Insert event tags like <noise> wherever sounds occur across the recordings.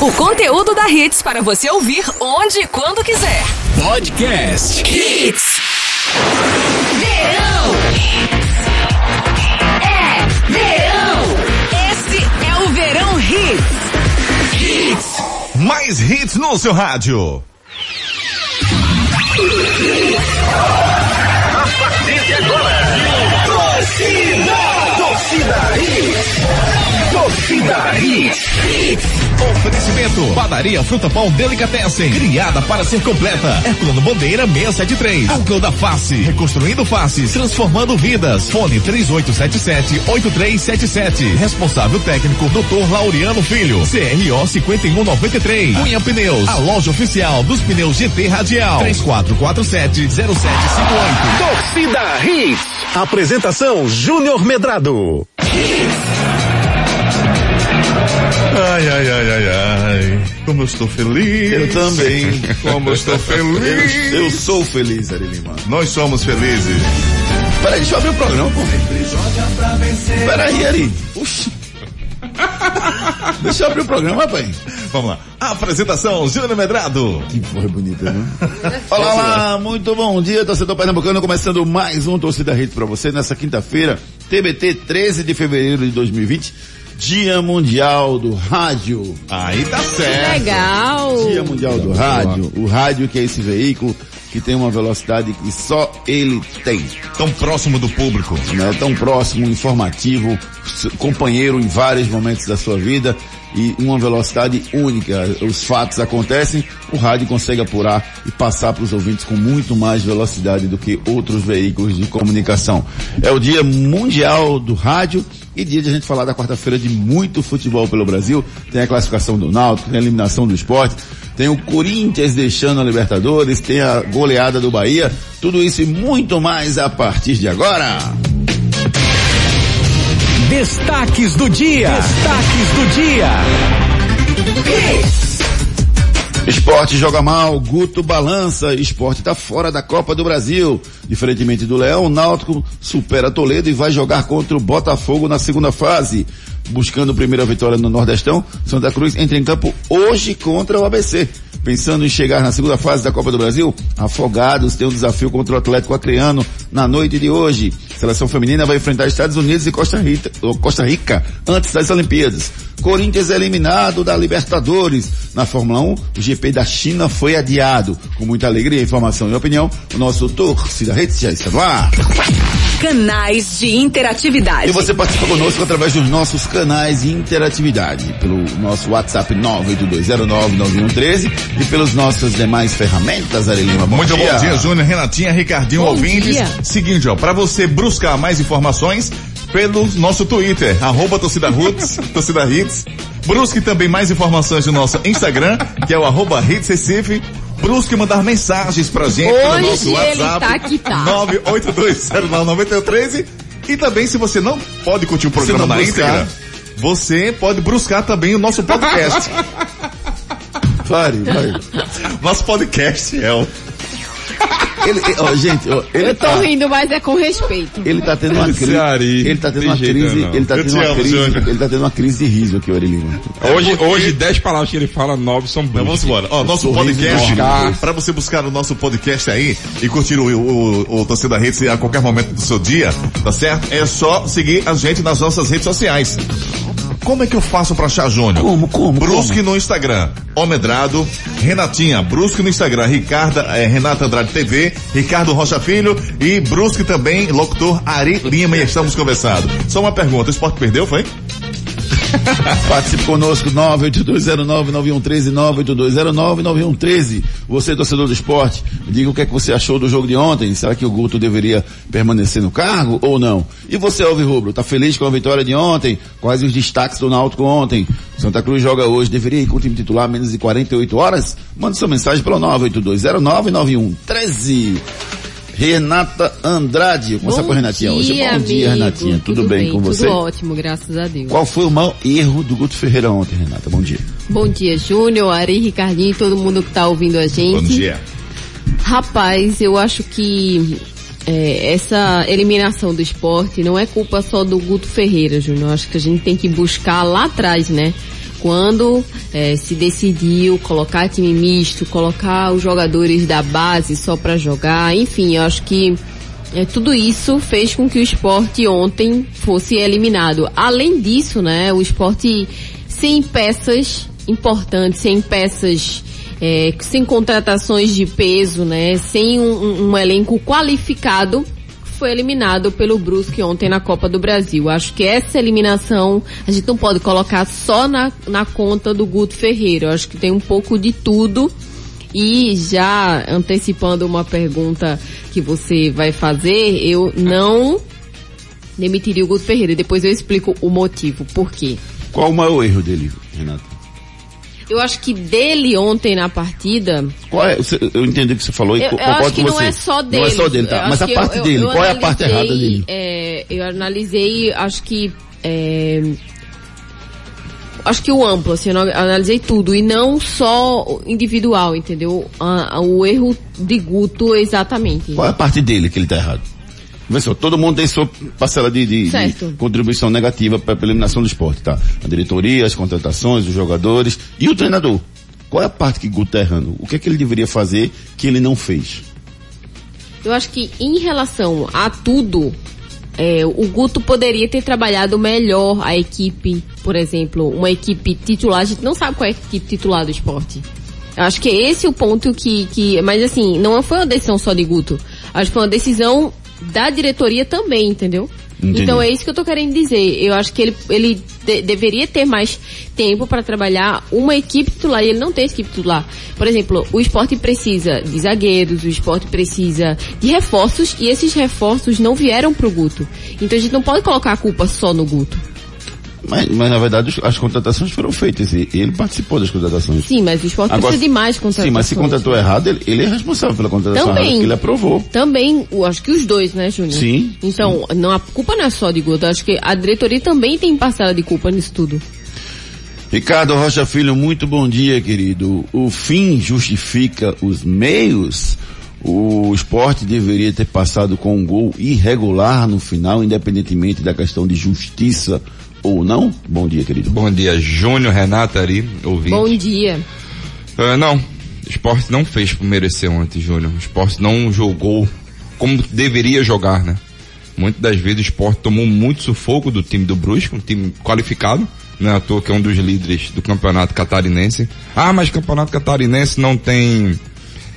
O conteúdo da Hits para você ouvir onde e quando quiser. Podcast Hits. Verão. É verão. Esse é o Verão Hits. Mais hits no seu rádio. Oferecimento. Padaria Fruta Pão Delicatessen. Criada para ser completa. Plano Bandeira 673. Núcleo da Face. Reconstruindo faces. Transformando vidas. Fone 3877-8377. Responsável técnico Dr. Laureano Filho. CRO 5193. Cunha Pneus. A loja oficial dos pneus GT Radial. 3447-0758. Torcida Hits. Apresentação Júnior Medrado. Ai, ai, ai, ai, ai. Como eu estou feliz. Eu também. Como eu estou feliz. Eu, eu sou feliz, Ari Lima. Nós somos felizes. Peraí, deixa eu abrir o programa, pô. Peraí, Ari. Oxi. Deixa eu abrir o programa, rapaz. Vamos lá. Apresentação, Júnior Medrado. Que porra bonita, né? <laughs> Olá, olá, muito bom dia, torcedor pernambucano, começando mais um Torcida Rede para você nessa quinta-feira, TBT 13 de fevereiro de 2020, Dia Mundial do Rádio. Aí tá certo. Legal. Dia Mundial do Rádio, o rádio que é esse veículo que tem uma velocidade que só ele tem. Tão próximo do público. né? Tão próximo, informativo, companheiro em vários momentos da sua vida e uma velocidade única. Os fatos acontecem, o rádio consegue apurar e passar para os ouvintes com muito mais velocidade do que outros veículos de comunicação. É o dia mundial do rádio e dia de a gente falar da quarta-feira de muito futebol pelo Brasil. Tem a classificação do Náutico, tem a eliminação do esporte, tem o Corinthians deixando a Libertadores, tem a goleada do Bahia, tudo isso e muito mais a partir de agora. Destaques do dia. Destaques do dia. Esporte joga mal, Guto balança, esporte tá fora da Copa do Brasil. Diferentemente do Leão, o Náutico supera Toledo e vai jogar contra o Botafogo na segunda fase. Buscando primeira vitória no Nordestão, Santa Cruz entra em campo hoje contra o ABC. Pensando em chegar na segunda fase da Copa do Brasil, Afogados tem um desafio contra o Atlético Acreano na noite de hoje. Seleção feminina vai enfrentar Estados Unidos e Costa Rica, Costa Rica antes das Olimpíadas. Corinthians é eliminado da Libertadores. Na Fórmula 1, o GP da China foi adiado. Com muita alegria, informação e opinião, o nosso Torcida Redes já está no ar. Canais de interatividade. E você participa conosco através dos nossos canais de interatividade, pelo nosso WhatsApp 982099113 e pelas nossas demais ferramentas, Ari Lima. Bom Muito dia. bom dia, Júnior, Renatinha, Ricardinho, Bom ouvintes. dia. Seguinte, ó, pra você buscar mais informações pelo nosso Twitter, arroba torcida roots, <laughs> torcida hits. Busque também mais informações no nosso Instagram, que é o arroba hits Recife. Busque mandar mensagens pra gente pelo Hoje nosso ele WhatsApp. tá que tá. 982099113. E também, se você não pode curtir o programa na buscar. íntegra, você pode buscar também o nosso podcast. Fale, vai. <laughs> nosso podcast é o Ele, ó, gente, ó, ele Eu tô tá, rindo, mas é com respeito. ele tá tendo uma crise, ele tá tendo uma crise, não. ele tá Eu tendo te uma amo, crise, ele tá tendo uma crise de riso aqui, o Ari Lima. Hoje, hoje, dez palavras que ele fala, nove são Então vamos boas. embora. Ó, nosso podcast, para você buscar o nosso podcast aí e curtir o, o, o Torcida Redes a qualquer momento do seu dia, tá certo? É só seguir a gente nas nossas redes sociais. Como é que eu faço pra achar Júnior? Como, como, Brusque como? no Instagram, Omedrado, Renatinha, Brusque no Instagram, Ricarda, eh, Renata Andrade TV, Ricardo Rocha Filho e Brusque também, locutor Ari Lima e estamos conversando. Só uma pergunta, o esporte perdeu, foi? <laughs> Participe conosco, 98209-9113, 98209-9113. Você, torcedor do esporte, diga o que é que você achou do jogo de ontem. Será que o Guto deveria permanecer no cargo ou não? E você, Alves Rubro, tá feliz com a vitória de ontem? Quais os destaques do Náutico ontem? Santa Cruz joga hoje, deveria ir com o time titular menos de 48 horas? Mande sua mensagem pelo 98209-9113. Renata Andrade, vou começar com a Renatinha hoje. Bom dia, amigo. Renatinha. Tudo, bem, com você? Tudo ótimo, graças a Deus. Qual foi o maior erro do Guto Ferreira ontem, Renata? Bom dia. Bom dia, Júnior, Ari, Ricardinho e todo mundo que tá ouvindo a gente. Bom dia. Rapaz, eu acho que é, essa eliminação do esporte não é culpa só do Guto Ferreira, Júnior. Eu Acho que a gente tem que buscar lá atrás, né? Quando eh, se decidiu colocar time misto, colocar os jogadores da base só para jogar, enfim, eu acho que é, tudo isso fez com que o esporte ontem fosse eliminado. Além disso, né, o esporte sem peças importantes, sem peças, é, sem contratações de peso, né, sem um, um, um elenco qualificado, foi eliminado pelo Brusque ontem na Copa do Brasil. Acho que essa eliminação a gente não pode colocar só na, na conta do Guto Ferreira. Acho que tem um pouco de tudo. E já antecipando uma pergunta que você vai fazer, eu não demitiria o Guto Ferreira. Depois eu explico o motivo, por quê. Qual o maior erro dele, Renato? Eu acho que dele ontem na partida. Qual é, você- eu entendi o que você falou e Eu, eu concordo acho que com não você. é só dele. Não é só dele, tá? Mas a parte eu- dele, eu qual é a parte errada dele? é, eu analisei, acho que. é, acho que o amplo, assim, eu não- analisei tudo e não só individual, entendeu? O erro de Guto exatamente. Qual é a parte dele que ele tá errado? Só, todo mundo tem sua parcela de, de- de contribuição negativa para a eliminação do esporte, tá? A diretoria, as contratações, os jogadores e o treinador. Qual é a parte que o Guto tá errando? O que é que ele deveria fazer que ele não fez? Eu acho que em relação a tudo, é, o Guto poderia ter trabalhado melhor a equipe, por exemplo, uma equipe titular, a gente não sabe qual é a equipe titular do esporte. Eu acho que esse é o ponto que, que, mas assim, não foi uma decisão só de Guto. Acho que foi uma decisão da diretoria também, entendeu? Entendi. Então é isso que eu tô querendo dizer. Eu acho que ele, ele de- deveria ter mais tempo para trabalhar uma equipe titular e ele não tem equipe titular. Por exemplo, o esporte precisa de zagueiros, o esporte precisa de reforços e esses reforços não vieram pro Guto. Então a gente não pode colocar a culpa só no Guto. Mas, mas na verdade as contratações foram feitas e ele participou das contratações. Sim, mas o esporte Agora- precisa de mais contratações. Sim, mas se contratou errado, ele, ele é responsável pela contratação Também. errada, porque ele aprovou. Também, acho que os dois, né, Júnior? Sim, Então, Não, a culpa não é só de Guto. Acho que a diretoria também tem parcela de culpa nisso tudo. Ricardo Rocha Filho, muito bom dia, querido. O fim justifica os meios? O esporte deveria ter passado com um gol irregular no final, independentemente da questão de justiça ou não? Bom dia, querido. Bom dia, Júnior, Renata Ari, ouvinte. Bom dia. Ah, não, o esporte não fez por merecer ontem, Júnior. O esporte não jogou como deveria jogar, né? Muitas das vezes o esporte tomou muito sufoco do time do Brusque, um time qualificado, não é à toa que é um dos líderes do campeonato catarinense. Ah, mas o campeonato catarinense não tem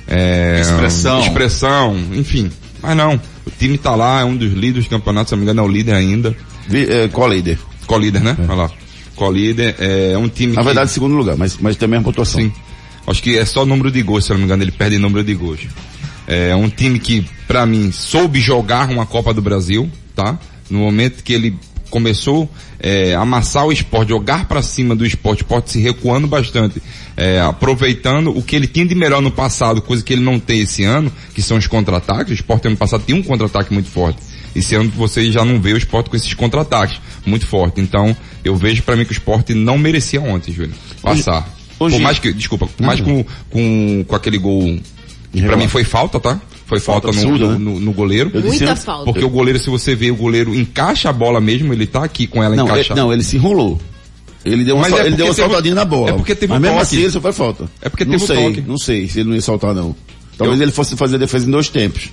é, Expressão. expressão, enfim. Mas não, o time tá lá, é um dos líderes do campeonato, se não me engano é o líder ainda. Vi- é, qual líder? Co-líder, né? Olha lá. Co-líder é um time Na que... verdade, segundo lugar, mas, mas tem a pontuação. Sim. Acho que é só número de gols, se eu não me engano, ele perde número de gols. É um time que, pra mim, soube jogar uma Copa do Brasil, tá? No momento que ele começou é, a amassar o esporte, jogar pra cima do esporte, o esporte se recuando bastante, é, aproveitando o que ele tinha de melhor no passado, coisa que ele não tem esse ano, que são os contra-ataques. O esporte ano passado tinha um contra-ataque muito forte. Esse ano você já não vê o esporte com esses contra-ataques muito forte. Então, eu vejo pra mim que o esporte não merecia ontem, Júlio, passar. Hoje- Por mais que, desculpa, por mais com, com, com aquele gol, pra Irregular. mim foi falta, tá? Foi falta, Falta no, absurda, no, né? no- no goleiro. Muita antes, falta. Porque o goleiro, se você vê, o goleiro encaixa a bola mesmo, ele tá aqui com ela Não, ele, encaixada. não, ele se enrolou. Ele deu uma, sal- é ele deu uma teve- saltadinha na bola. é porque teve Mas um mesmo toque. assim ele só foi falta. É porque não teve um sei, toque. Não sei se ele não ia saltar não. Talvez Eu- ele fosse fazer a defesa em dois tempos.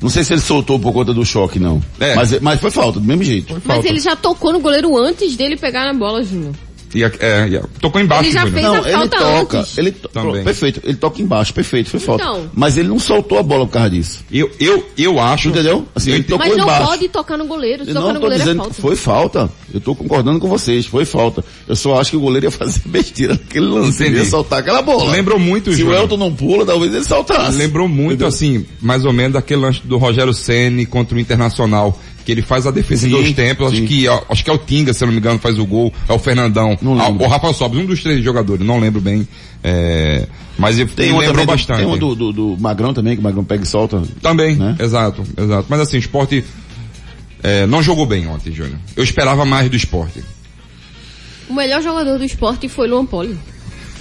Não sei se ele soltou por conta do choque, não. É. Mas, mas foi falta, do mesmo jeito. Mas ele já tocou no goleiro antes dele pegar na bola, Júnior. E a- é, e a- tocou embaixo, Ele já fez Não, a ele falta toca. antes. Ele to- Também. Perfeito, ele toca embaixo, perfeito, foi falta. Então. Mas ele não soltou a bola por causa disso. Eu, eu, eu acho... Entendeu? Assim, Eu ele tocou Mas não embaixo. pode tocar no goleiro. Se Eu tocar não no goleiro é dizendo falta. que foi falta. Eu tô concordando com vocês, foi falta. Eu só acho que o goleiro ia fazer <laughs> besteira naquele lance. Ele ia soltar aquela bola. Lembrou muito, Se Júnior. o Elton não pula, talvez ele saltasse. Lembrou muito, Entendeu? assim, mais ou menos daquele lance do Rogério Ceni contra o Internacional, que ele faz a defesa em Sim, dois tempos, acho que, ó, acho que é o Tinga, se não me engano, faz o gol, é o Fernandão, Ah, o Rafael Sobres, um dos três jogadores, não lembro bem, é, mas ele Tem lembrou também bastante. tem uma do, do, do Magrão também, que o Magrão pega e solta. Também, né? exato, exato. Mas assim, o esporte é, não jogou bem ontem, Júnior. Eu esperava mais do esporte. O melhor jogador do esporte foi Luan Poli.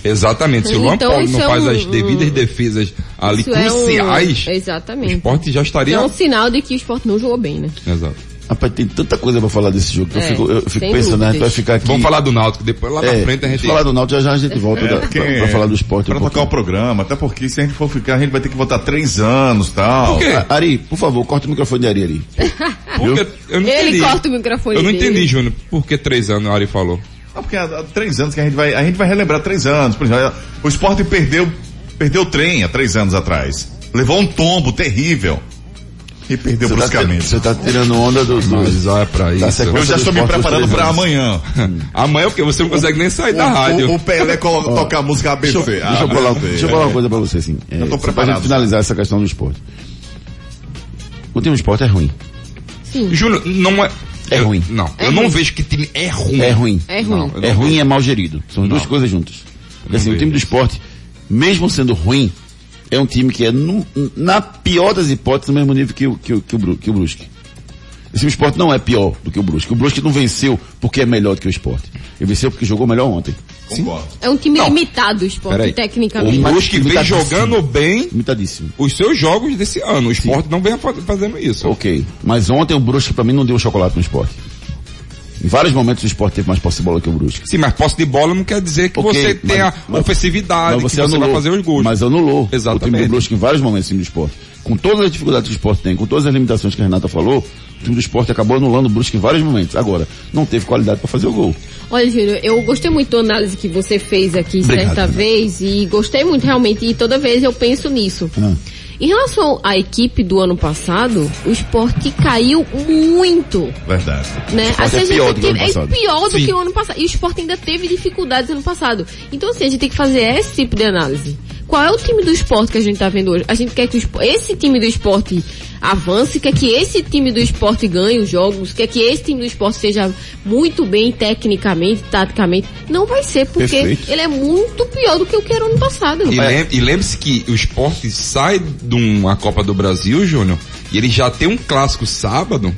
Exatamente. Se o Luan Então, isso não é faz um- as devidas um- defesas ali Isso é um- cruciais, o Exatamente. esporte já Isso estaria... é um sinal de que o esporte não jogou bem, né? Exato. Rapaz, tem tanta coisa pra falar desse jogo que eu É, fico, eu fico pensando, a gente vai dúvidas. ficar aqui. Vamos falar do Náutico, depois lá na é, frente a gente... falar do Náutico, já já a gente volta da- porque pra, pra falar do esporte. Pra um tocar o programa, até porque se a gente for ficar, a gente vai ter que votar três anos e tal. Por quê? Ari, por favor, corta o microfone de Ari, eu não Ele entendi. corta o microfone Eu não dele. entendi, Júnior, por que três anos o Ari falou. Ah, porque há, há três anos que a gente vai, a gente vai relembrar três anos. Por exemplo, o esporte perdeu, perdeu o trem há três anos atrás. Levou um tombo terrível. E perdeu Você tá, bruscamente. você tá tirando onda do, do Mas olha pra isso. sequência Eu já estou me dos preparando para amanhã. <laughs> Amanhã o quê? Você não consegue nem sair da O- rádio. O, o Pelé colo- tocar a música ABC. Deixa, eu- deixa eu <laughs> falar, deixa eu falar uma coisa pra você, assim. É, Eu tô pra preparado. gente finalizar essa questão do esporte. O time do esporte é ruim. Júnior, não é... É eu- ruim. Não, É eu não ruim. vejo que time é ruim. É ruim. É ruim. Não, É não ruim e é mal gerido. São as duas coisas juntas. Porque assim, o time do esporte, mesmo sendo ruim, é um time que é, no- na pior das hipóteses, no mesmo nível que o, que o, que o, que o Brusque. Esse time do esporte não é pior do que o Brusque. O Brusque não venceu porque é melhor do que o esporte. Ele venceu porque jogou melhor ontem. Concordo. É um time Não. limitado o esporte, Peraí. tecnicamente. O Brusque vem jogando bem Limitadíssimo. os seus jogos desse ano. O esporte não vem fa- fazendo isso. Ok. Mas ontem o Brusque pra mim não deu chocolate no esporte. Em vários momentos o esporte teve mais posse de bola que o Brusque. Sim, mas posse de bola não quer dizer que Ok, você mas- tenha mas- ofensividade, que você vai fazer os gols. Mas anulou o time Exatamente. do Brusque em vários momentos o time do esporte. Com todas as dificuldades que o esporte tem, com todas as limitações que a Renata falou, o time do esporte acabou anulando o Brusque em vários momentos. Agora, não teve qualidade para fazer o gol. Olha, Júnior, eu gostei muito da análise que você fez aqui Obrigado, certa Júnior. vez e gostei muito realmente e toda vez eu penso nisso. Ah. Em relação à equipe do ano passado, o esporte caiu muito, Verdade. né? esporte é pior do que o ano é pior do Sim. que o ano passado. E o esporte ainda teve dificuldades ano passado. Então assim, a gente tem que fazer esse tipo de análise. Qual é o time do esporte que a gente tá vendo hoje? A gente quer que o espo- esse time do esporte avance, quer que esse time do esporte ganhe os jogos, quer que esse time do esporte seja muito bem tecnicamente, taticamente. Não vai ser, porque Perfeito. ele é muito pior do que o que era ano passado. E, lem- e lembre-se que o esporte sai de uma Copa do Brasil, Júnior, e ele já tem um clássico sábado.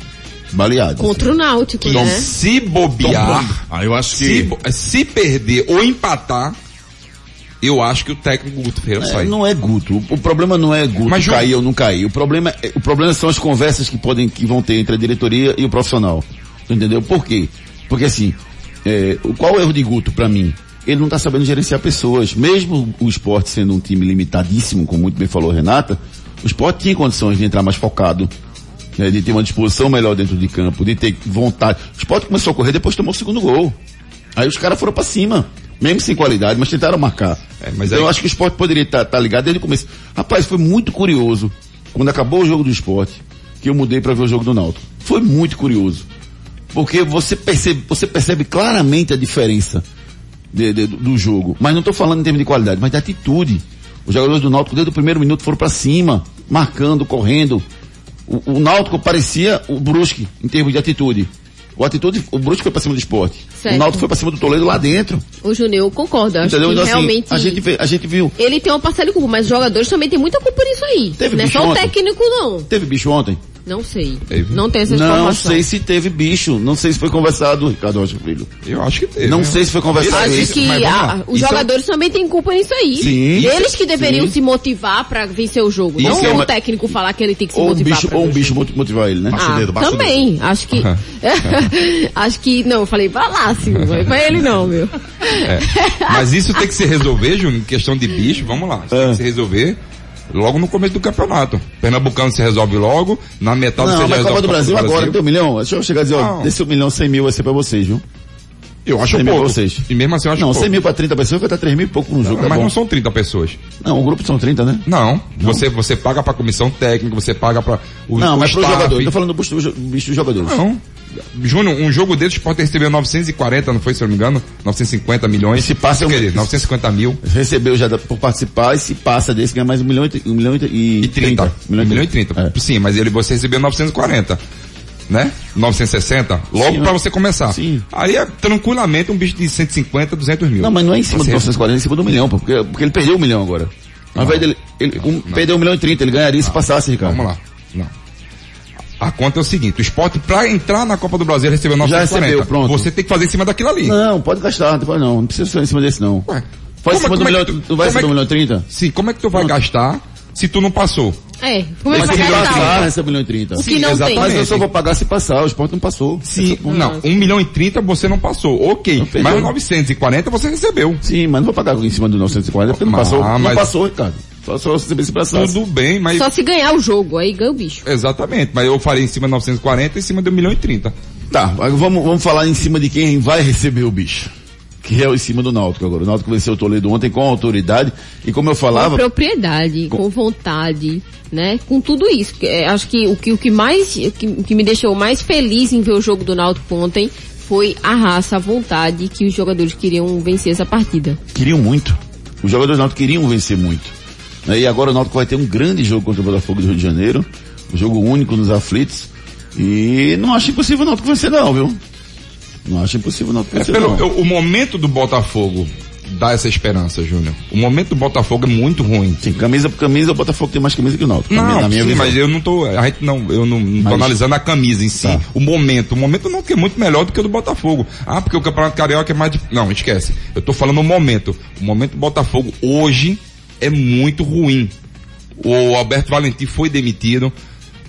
Baleado. Contra o Náutico, Que né? se bobear, Ah, eu acho se, que. bo- se perder ou empatar, eu acho que o técnico Guto Ferreira É, sai. não é Guto. O, problema não é Guto Mas, cair ou não cair. O problema, é- o problema são as conversas que podem, que vão ter entre a diretoria e o profissional. Entendeu? Por quê? Porque assim, é, qual é o erro de Guto pra mim? Ele não tá sabendo gerenciar pessoas. Mesmo o esporte sendo um time limitadíssimo, como muito bem falou Renata, o esporte tinha condições de entrar mais focado, né, de ter uma disposição melhor dentro de campo, de ter vontade. O esporte começou a correr, depois tomou o segundo gol. Aí os caras foram pra cima. Mesmo sem qualidade, mas tentaram marcar. É, mas então aí- eu acho que o esporte poderia estar ligado desde o começo. Rapaz, foi muito curioso. Quando acabou o jogo do esporte, que eu mudei para ver o jogo do Náutico. Foi muito curioso. Porque você percebe, você percebe claramente a diferença de- de- do jogo. Mas não estou falando em termos de qualidade, mas de atitude. Os jogadores do Náutico, desde o primeiro minuto, foram para cima, marcando, correndo. O, o Náutico parecia o Brusque, em termos de atitude. O atitude, o Brusque foi para cima do esporte. Certo. O Náutico foi para cima do Toledo lá dentro. O Júnior, eu concordo. Acho Entendeu? que Então, assim, realmente a gente, vê- a gente viu. ele tem uma parcela de culpa, mas os jogadores também têm muita culpa nisso aí. Teve não é bicho só o ontem? técnico, não. Teve bicho ontem? Não sei. Teve. Não tem essa Não informação. sei se teve bicho. Não sei se foi conversado, Ricardo Rocha Filho. Eu acho que teve. Não né? sei se foi conversado Acho isso. que a- os Isso é- jogadores também têm culpa nisso aí. Sim. Eles que deveriam Sim. se motivar pra vencer o jogo. Isso não é o uma- técnico falar que ele tem que se Ou um motivar bicho, ou um o bicho motivar ele, né? Baixa o Ah, dedo, o também. Acho que. <laughs> acho que. Não, eu falei pra lá, sim. Não foi pra ele não, meu. É. Mas isso tem que se resolver, Júnior, em questão de bicho, vamos lá. Isso tem É. que se resolver logo no começo do campeonato. Pernambucano se resolve logo, na metade você Não, já mas resolve Copa do Brasil agora, tem um milhão. Deixa eu chegar a dizer, ó, desse um milhão, cem mil vai ser pra vocês, viu? Eu acho 100 mil pouco. pra vocês. E mesmo assim eu acho Não, pouco. 100 mil pra 30 pessoas vai estar 3 mil e pouco no jogo, tá Mas bom. não são 30 pessoas. Não, o grupo são 30, né? Não. Você, você paga pra comissão técnica, você paga pra o, Não, o mas pro staff. jogador. Eu tô falando do bicho, do dos jogadores. Não. Júnior, um jogo desse pode receber 940, não foi, se eu não me engano? 950 milhões. Se passa, Quer dizer, 950 mil Recebeu já por participar e se passa desse ganha mais um milhão e, um milhão e, e 30. Um Um milhão e 30. É. Sim, mas ele, você recebeu 940. Né? 960. Logo mas- você começar. Sim. Aí é tranquilamente um bicho de 150, 200 mil. Não, mas não é em cima do Você- 940, é em cima do milhão, porque, porque ele perdeu um milhão agora. Ao invés dele, ele um, perdeu um milhão e 30, ele ganharia se passasse, Ricardo. Vamos lá. Não. A conta é o seguinte, o esporte pra entrar na Copa do Brasil recebeu Já 940. recebeu, pronto. Você tem que fazer em cima daquilo ali. Não, pode gastar, não, não, não precisa ser em cima desse não. Ué, Faz em cima como é- do como é milhão, que tu, vai como receber é que- milhão e 30? Sim, como é que tu vai gastar se tu não passou? É, como é Mas que gastar? passar, recebe 1 milhão e 30. O que não exatamente. tem. Mas eu só vou pagar se passar, o esporte não passou. Sim, Essa- não, 1 milhão e 30 você não passou, ok. Não. Mas 940 você recebeu. Sim, mas não vou pagar em cima do 940 porque não Mas- passou. ah, Não mas- passou, Ricardo. Só, se passasse. Tudo bem, mas. Só se ganhar o jogo, aí ganha o bicho. Exatamente, mas eu farei em cima de 940 e em cima de 1 milhão e 30. Tá, vamos, vamos falar em cima de quem vai receber o bicho. Que é o em cima do Náutico agora. O Náutico venceu o Toledo ontem com autoridade. E como eu Com falava, propriedade, com vontade, né? Com tudo isso. É, acho que o que, o que mais, o que, o que me deixou mais feliz em ver o jogo do Náutico ontem foi a raça, a vontade que os jogadores queriam vencer essa partida. queriam muito. Os jogadores do Náutico queriam vencer muito. Né, E agora o Náutico vai ter um grande jogo contra o Botafogo do Rio de Janeiro. Um jogo único nos aflitos. E não acho impossível o Náutico vencer não, viu? Não acho impossível o Náutico É pelo, não. eu- o momento do Botafogo dá essa esperança, Júnior. O momento do Botafogo é muito ruim. Sim, camisa por camisa, o Botafogo tem mais camisa que o Náutico. Não, na minha sim, visão. mas eu não tô, a gente não, eu não, não tô Mas- analisando a camisa em si, Tá. o momento. O momento não que é muito melhor do que o do Botafogo. Ah, porque o Campeonato Carioca é mais Não, esquece. Eu tô falando o momento. O momento do Botafogo hoje é muito ruim. O Alberto Valentim foi demitido,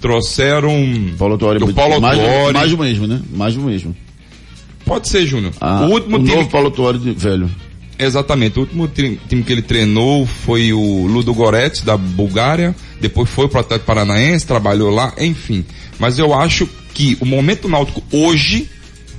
trouxeram Paulo Autuori é o Paulo mais, Autuori. mais do mesmo, né? Mais do mesmo. Pode ser, Júnior. Ah, o último time novo Paulo Autuori de- velho. Exatamente. O último time que ele treinou foi o Ludo Goretz, da Bulgária. Depois foi pro Atlético Paranaense, trabalhou lá, enfim. Mas eu acho que o momento náutico hoje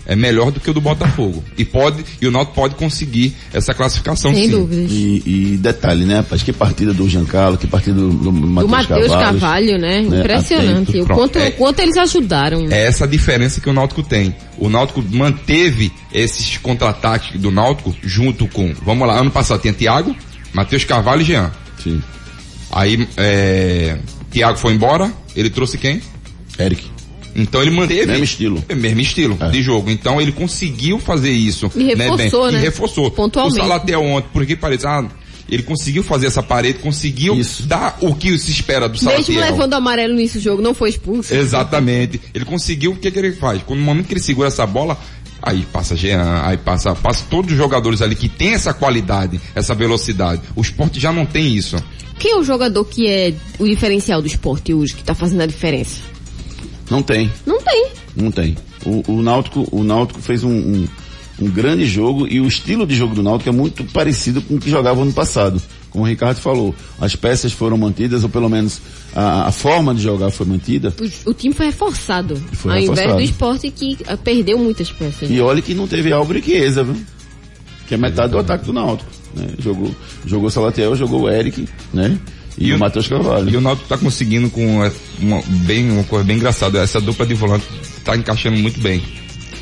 é melhor do que o do Botafogo. E pode, e o Náutico pode conseguir essa classificação Sem sim. dúvidas. E, e detalhe, né, rapaz? Que partida do Giancarlo, que partida do, do Do Matheus Matheus Carvalho. Carvalho, né? né, Impressionante. O quanto, é- o quanto eles ajudaram. É essa a diferença que o Náutico tem. O Náutico manteve esses contra-ataques do Náutico junto com, vamos lá, ano passado tinha Thiago, Matheus Carvalho e Jean. Sim. Aí, é, Thiago foi embora, ele trouxe quem? Eric. Então ele manteve. Mesmo estilo. É, mesmo estilo É. de jogo. Então ele conseguiu fazer isso. E reforçou, bem? né? E reforçou. Pontualmente. O Salatel ontem, porque parece, ah, ele conseguiu fazer essa parede, conseguiu Isso. dar o que se espera do Salatiel. Mesmo levando amarelo nesse jogo, não foi expulso. Exatamente. Ele conseguiu, o que, que ele faz? Quando no momento que ele segura essa bola, aí passa Jean, aí passa, passa todos os jogadores ali que tem essa qualidade, essa velocidade. O esporte já não tem isso. Quem é o jogador que é o diferencial do esporte hoje, que tá fazendo a diferença? Não tem. Não tem. Não tem. O, o Náutico, o Náutico fez um, um, um grande jogo e o estilo de jogo do Náutico é muito parecido com o que jogava ano passado. Como o Ricardo falou, as peças foram mantidas, ou pelo menos a, a forma de jogar foi mantida. O, o time foi reforçado. Foi ao invés reforçado. do esporte que ah, perdeu muitas peças. E olha que não teve Álvaro e Chiesa, viu? Que é metade do ataque do Náutico. Né? Jogou, jogou Salatiel, jogou o Eric, né? E, o Matheus Carvalho. E o Náutico tá conseguindo com uma, bem, uma coisa bem engraçada. Essa dupla de volante tá encaixando muito bem.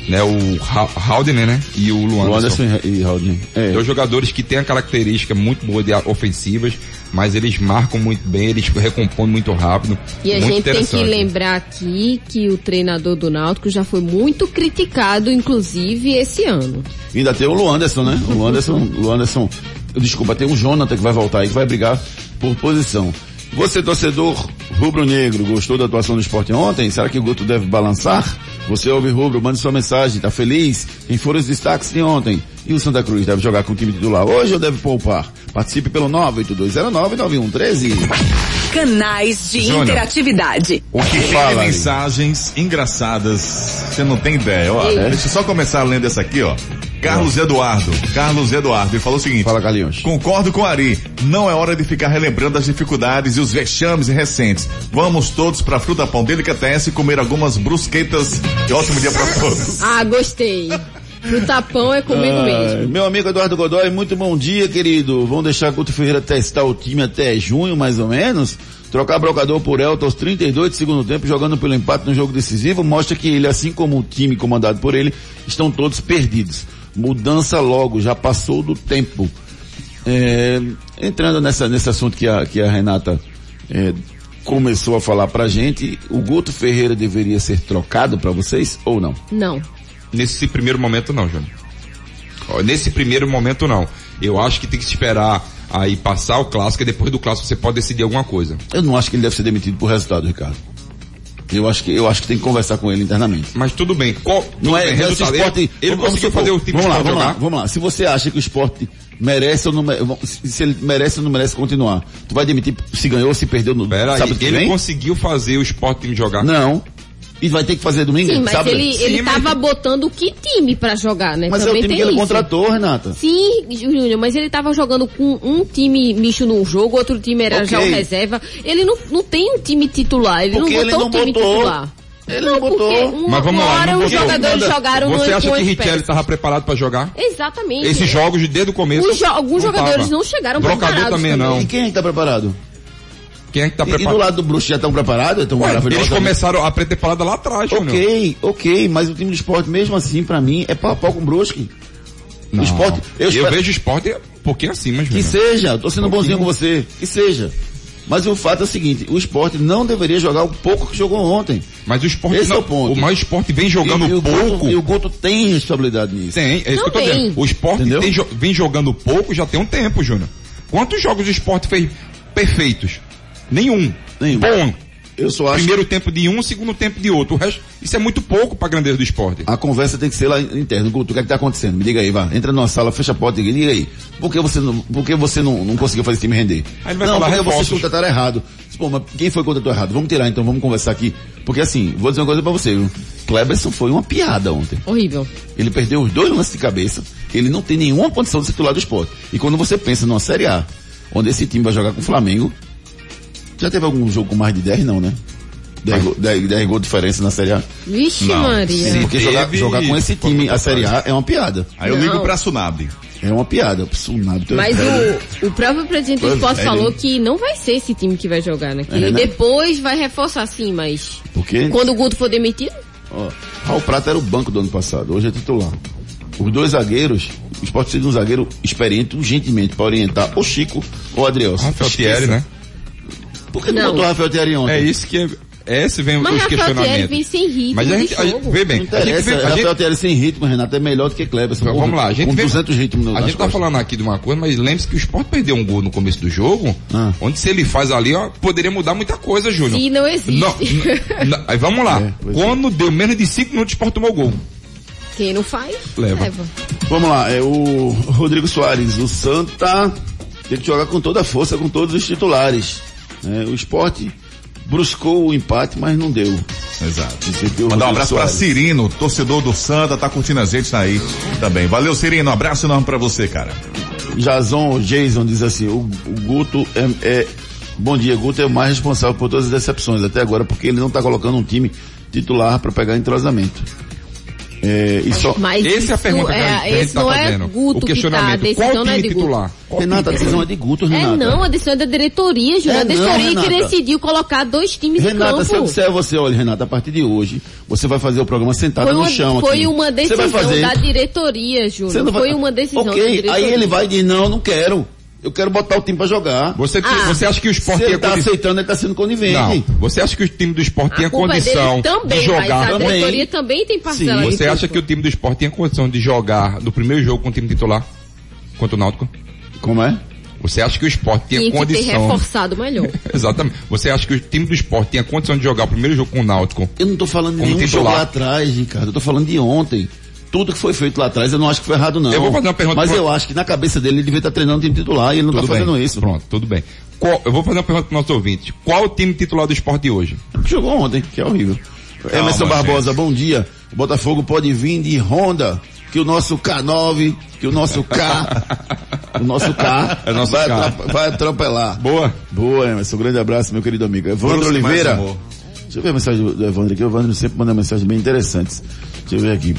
Né, o Ha- Haldner, né? E o O Luanderson. Anderson e Raudinho. É. Dois jogadores que têm a característica muito boa de a- ofensivas, mas eles marcam muito bem, eles recompõem muito rápido. E a gente tem que lembrar aqui que o treinador do Náutico já foi muito criticado, inclusive, esse ano. E ainda tem o Luanderson, né? O Luanderson, o Luanderson, desculpa, tem o Jonathan que vai voltar aí, que vai brigar por posição. Você, torcedor rubro-negro, gostou da atuação do esporte ontem? Será que o Guto deve balançar? Você ouve rubro, mande sua mensagem, tá feliz? Quem foram os destaques de ontem? E o Santa Cruz deve jogar com o time titular hoje ou deve poupar? Participe pelo 982099113. Canais de Júnior. interatividade. O que Tem fala? aí? mensagens engraçadas. Você não tem ideia, ó. Deixa eu só começar lendo essa aqui, ó. Carlos Eduardo. Carlos Eduardo. Ele falou o seguinte. Fala, Carlinhos. Concordo com o Ari. Não é hora de ficar relembrando as dificuldades e os vexames recentes. Vamos todos pra Fruta Pão Delicatessen comer algumas brusquetas. E ótimo dia pra todos. <laughs> Ah, gostei. O tapão é comigo Ah, mesmo. Meu amigo Eduardo Godoy, muito bom dia, querido. Vamos deixar Guto Ferreira testar o time até junho, mais ou menos. Trocar brocador por Elton aos 32 de segundo tempo, jogando pelo empate no jogo decisivo, mostra que ele, assim como o time comandado por ele, estão todos perdidos. Mudança logo, já passou do tempo. É, entrando nessa, nesse assunto que a, que a Renata é, começou a falar pra gente, o Guto Ferreira deveria ser trocado pra vocês ou não? Não. Nesse primeiro momento não, Júnior. Nesse primeiro momento não. Eu acho que tem que esperar aí passar o clássico e depois do clássico você pode decidir alguma coisa. Eu não acho que ele deve ser demitido por resultado, Ricardo. Eu acho que, eu acho que tem que conversar com ele internamente. Mas tudo bem. Qual, Não tudo é, bem, não é se o resultado. esporte, Ele, vamos conseguiu fazer o time vamos lá, vamos jogar. lá, vamos lá. Se você acha que o esporte merece ou não merece, se ele merece ou não merece continuar, tu vai demitir se ganhou ou se perdeu no Pera aí, sábado que ele vem? conseguiu fazer o Sport time jogar. Não. E vai ter que fazer domingo, Sim, mas sábado? ele, Sim, ele mas- tava botando que time pra jogar, né? Mas é o Também time tem que ele isso. contratou, Renata. Sim, Júnior, mas ele tava jogando com um time misto num jogo, outro time era Ok. já o reserva. Ele não, não tem um time titular, ele Porque não ele botou não um time botou. titular. Ele não botou. porque uma, Mas vamos uma lá, hora não os botou. jogadores Nada. jogaram Você no acha que as Richelli estava preparado para jogar? Exatamente. Esses jogos desde o começo? Os jo- alguns não jogadores tava. não chegaram Brocador preparados também também. não. E quem é que tá preparado? Quem é que tá E, e do preparado? lado do Bruxo já estão preparados? Estão eles começaram a pretemporada lá atrás. Ok, ok, mas o time do esporte mesmo assim, pra mim, é pau a pau com o Brusque. Não. O esporte, eu, Eu, espero- vejo o esporte um pouquinho acima, Que seja, eu tô sendo Um bonzinho com você, que seja. Mas o fato é o seguinte, o esporte não deveria jogar o pouco que jogou ontem. Mas o esporte Esse não, é o ponto. mais esporte vem jogando e, e o pouco. Guto, e o Guto tem responsabilidade nisso. Tem, é isso que eu tô Também. dizendo. O esporte tem vem jogando pouco já tem um tempo, Júnior. Quantos jogos o esporte fez perfeitos? Nenhum. Nenhum. Bom. Eu só acho Primeiro tempo de um, segundo tempo de outro. O resto, isso é muito pouco pra grandeza do esporte. a conversa tem que ser lá interna. Guto, o que é que tá acontecendo? Me diga aí, vá. Entra numa sala, fecha a porta e diga aí. Por que você não, por que você não, não conseguiu fazer esse time render? Aí ele vai não, falar porque reforços. vocês contrataram errado. Pô, mas quem foi que contratou errado? Vamos tirar então, vamos conversar aqui. Porque assim, vou dizer uma coisa pra você, viu? Cleberson foi uma piada ontem. Horrível. Ele perdeu os dois lances de cabeça. Ele não tem nenhuma condição de ser titular do esporte. E quando você pensa numa Série A, onde esse time vai jogar com o Flamengo, já teve algum jogo com mais de 10? Não, né? 10, gol- 10, 10 gols de diferença na Série A. Vixe Não, Maria. sim. Porque jogar, jogar com esse time, a Série A, é uma piada. Aí eu Não. ligo pra Sunab. É uma piada. É Mas o, o próprio presidente do esporte é, falou ele- que não vai ser esse time que vai jogar, né? Que É, né? depois vai reforçar sim, mas Porque, quando o Guto for demitido, ó, Raul Prata era o banco do ano passado, hoje é titular. Os dois zagueiros, o esporte precisa de um zagueiro experiente urgentemente para orientar ou Chico ou Adrielson. Rafael. Thierry, né? Por que não Não. botou o Rafael Thierry ontem? É isso que é, esse vem mas os Rafael Thierry questionamentos. vem sem ritmo Mas a gente, a gente vê bem, Não a gente vê, a Rafael gente, Thierry sem ritmo, Renato, é melhor do que Kleber. vamos lá, a gente com vê, 200 ritmos no a gente tá costas. falando aqui de uma coisa, mas lembre-se que o Sport perdeu um gol no começo do jogo, Ah. onde se ele faz ali, ó, poderia mudar muita coisa, Júnior. Se não existe. Não, <laughs> n- n- aí vamos lá. É, é. Quando deu menos de 5 minutos, o Sport tomou gol. Quem não faz, Leva. leva. Vamos lá, é o Rodrigo Soares, o Santa tem que jogar com toda a força, com todos os titulares. É, o esporte bruscou o empate, mas não deu. Exato. Mandar um abraço Soares. Cirino, torcedor do Santa, tá curtindo a gente aí também. Valeu, Cirino, um abraço enorme pra você, cara. Jason Jason diz assim, o, o Guto é, é- Bom dia, Guto é o mais responsável por todas as decepções até agora, porque ele não tá colocando um time titular para pegar entrosamento. É, e só, Mas Essa é a isso pergunta que a gente esse tá não fazendo. é o Guto que tá, a questionamento, decisão qual não é de Guto. titular? Qual Renata, a decisão é de Guto, É Renata. não, a decisão é da diretoria, Júnior. É a não, diretoria Renata. que decidiu colocar dois times Renata, em se eu campo. disser a você, olha, Renata, a partir de hoje, você vai fazer o programa sentada Foi no chão foi aqui. uma decisão fazer. da diretoria, não vai- Foi uma decisão da Ok, diretoria. aí ele vai e diz, não, não quero. Eu quero botar o time para jogar. Você, Ah. você acha que o Se Sport ele tinha tá condição? aceitando, ele tá sendo conivente. Não. Você acha que o time do Sport A tinha culpa é condição também, de jogar? mas a Também. diretoria também tem parcela Sim. Você acha que o time do Sport tinha condição de jogar no primeiro jogo com o time titular? Contra o Náutico? Como é? Você acha que o Sport tinha, tinha que ter condição... reforçado melhor? <laughs> Exatamente. Você acha que o time do Sport tinha condição de jogar o primeiro jogo com o Náutico? Eu não tô falando de Como nenhum titular. jogo lá atrás, Ricardo. Eu tô falando de ontem. Tudo que foi feito lá atrás, eu não acho que foi errado, não. Eu vou fazer uma pergunta Mas pra- eu acho que na cabeça dele ele devia estar treinando o time titular e ele não Tudo tá fazendo isso. Pronto, tudo bem. Qual- eu vou fazer uma pergunta para nossos ouvintes. Qual o time titular do Sport de hoje? Jogou ontem, que é horrível. Emerson Barbosa, bom dia. O Botafogo pode vir de Honda, que o nosso K9, que o nosso K, <laughs> o nosso K, É nosso vai, K. vai atropelar. Boa. Boa, Emerson. Um grande abraço, meu querido amigo. Evandro Oliveira. Deixa eu ver a mensagem do Evandro aqui. O Evandro sempre manda mensagens bem interessantes. Deixa eu ver aqui.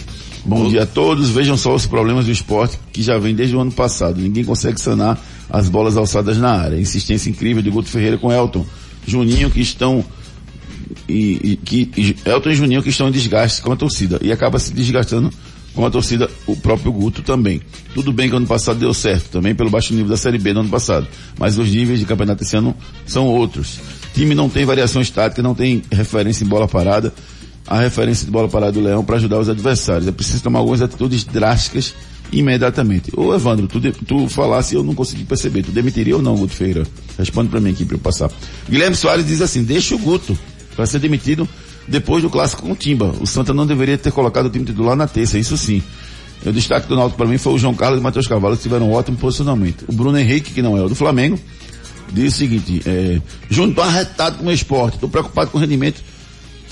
Bom dia a todos. Vejam só os problemas do esporte que já vem desde o ano passado. Ninguém consegue sanar as bolas alçadas na área. Insistência incrível de Guto Ferreira com Elton. Juninho que estão e, e- que e Elton e Juninho que estão em desgaste com a torcida e acaba se desgastando com a torcida o próprio Guto também. Tudo bem que ano passado deu certo, também pelo baixo nível da Série B do ano passado, mas os níveis de campeonato esse ano são outros. Time não tem variações táticas, não tem referência em bola parada, a referência de bola parada do Leão para ajudar os adversários. É preciso tomar algumas atitudes drásticas imediatamente. Ô Evandro, tu, tu falasse eu não consegui perceber. Tu demitiria ou não, Guto Ferreira? Responde para mim aqui para eu passar. Guilherme Soares diz assim, deixa o Guto para ser demitido depois do clássico com o Timba. O Santa não deveria ter colocado o time titular na terça, isso sim. O destaque do Náutico para mim foi o João Carlos e o Matheus Carvalho, que tiveram um ótimo posicionamento. O Bruno Henrique, que não é o do Flamengo, disse o seguinte, é, tô arretado com o esporte, tô preocupado com o rendimento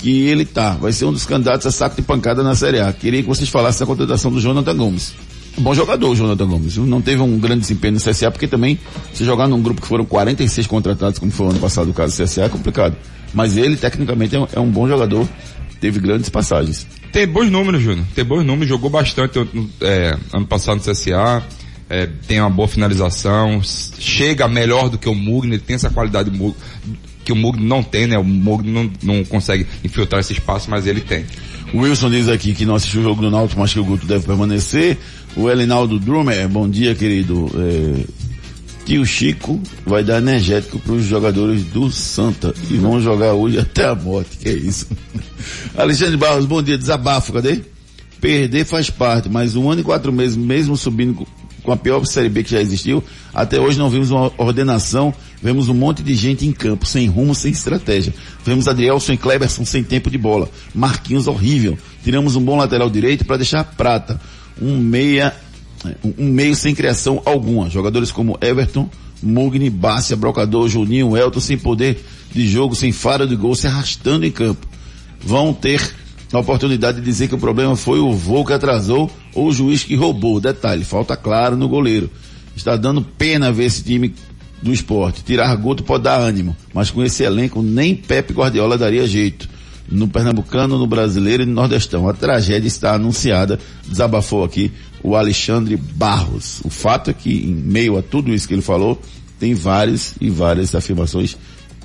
que ele tá. Vai ser um dos candidatos a saco de pancada na Série A. Queria que vocês falassem da contratação do Jonathan Gomes. Bom jogador, o Jonathan Gomes. Não teve um grande desempenho no CSA, porque também, se jogar num grupo que foram 46 contratados, como foi o ano passado o caso do CSA, é complicado. Mas ele, tecnicamente, é um, é um bom jogador. Teve grandes passagens. Tem bons números, Júnior. Tem bons números, jogou bastante é, ano passado no CSA. É, tem uma boa finalização, chega melhor do que o Mugni, tem essa qualidade que o Mugni não tem, né? O Mugni não, não consegue infiltrar esse espaço, mas ele tem. O Wilson diz aqui que não assistiu o jogo do Náutico, mas que o Guto deve permanecer. O Elinaldo Drumer, bom dia, querido. É, que o Chico vai dar energético para os jogadores do Santa e vão jogar hoje até a morte, que é isso. <laughs> Alexandre Barros, bom dia, desabafo, cadê? Perder faz parte, mas um ano e quatro meses, mesmo subindo com a pior Série B que já existiu, até hoje não vimos uma ordenação, vemos um monte de gente em campo, sem rumo, sem estratégia. Vemos Adrielson e Kleberson sem tempo de bola. Marquinhos horrível. Tiramos um bom lateral direito para deixar prata. Um meia um meio sem criação alguma. Jogadores como Everton, Mugni, Bárcia, Brocador, Juninho, Elton, sem poder de jogo, sem faro de gol, se arrastando em campo. Vão ter a oportunidade de dizer que o problema foi o voo que atrasou ou o juiz que roubou. Detalhe, falta claro no goleiro. Está dando pena ver esse time do esporte. Tirar Guto pode dar ânimo, mas com esse elenco nem Pepe Guardiola daria jeito no Pernambucano, no Brasileiro e no Nordestão. A tragédia está anunciada, desabafou aqui o Alexandre Barros. O fato é que, em meio a tudo isso que ele falou, tem várias e várias afirmações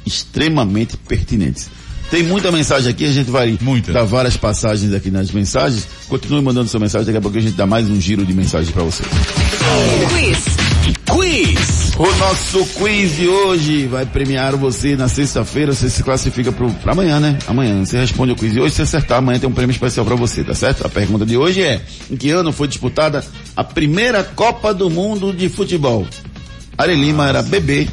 extremamente pertinentes. Tem muita mensagem aqui, a gente vai muita. dar várias passagens aqui nas mensagens. Continue mandando sua mensagem, daqui a pouco a gente dá mais um giro de mensagens para você. Quiz. Quiz! O nosso quiz de hoje vai premiar você na sexta-feira. Você se classifica para amanhã, né? Amanhã. Você responde o quiz de hoje. Se acertar, amanhã tem um prêmio especial para você, tá certo? A pergunta de hoje é: em que ano foi disputada a primeira Copa do Mundo de Futebol? Ari Lima era bebê,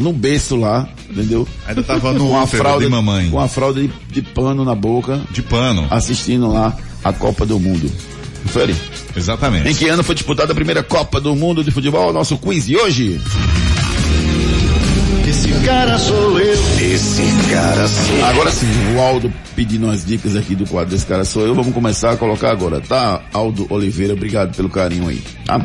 no berço lá, entendeu? Ainda tava no <laughs> com a fralda de mamãe. Com a fralda de, de pano na boca. De pano. Assistindo lá a Copa do Mundo. Não foi ali? Exatamente. Em que ano foi disputada a primeira Copa do Mundo de Futebol? Nosso quiz de hoje. Esse cara sou eu. Esse cara sou eu. Agora sim, o Aldo pedindo as dicas aqui do quadro Esse cara sou eu. Vamos começar a colocar agora, tá? Aldo Oliveira, obrigado pelo carinho aí, tá?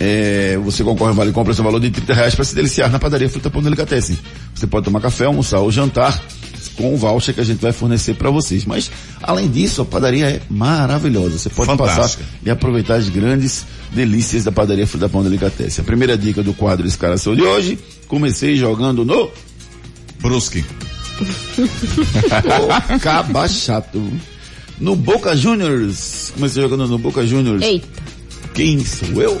É, você concorre vale compra seu valor de 30 reais para se deliciar na padaria Fruta Pão Delicatessen. Você pode tomar café, almoçar ou jantar com o voucher que a gente vai fornecer para vocês. Mas, além disso, a padaria é maravilhosa. Você pode Fantástica. passar e aproveitar as grandes delícias da padaria Fruta Pão Delicatessen. A primeira dica do quadro Esse Cara Sou de hoje, comecei jogando no... Brusque. <laughs> Caba chato. No Boca Juniors. Comecei jogando no Boca Juniors. Eita. Quem sou eu?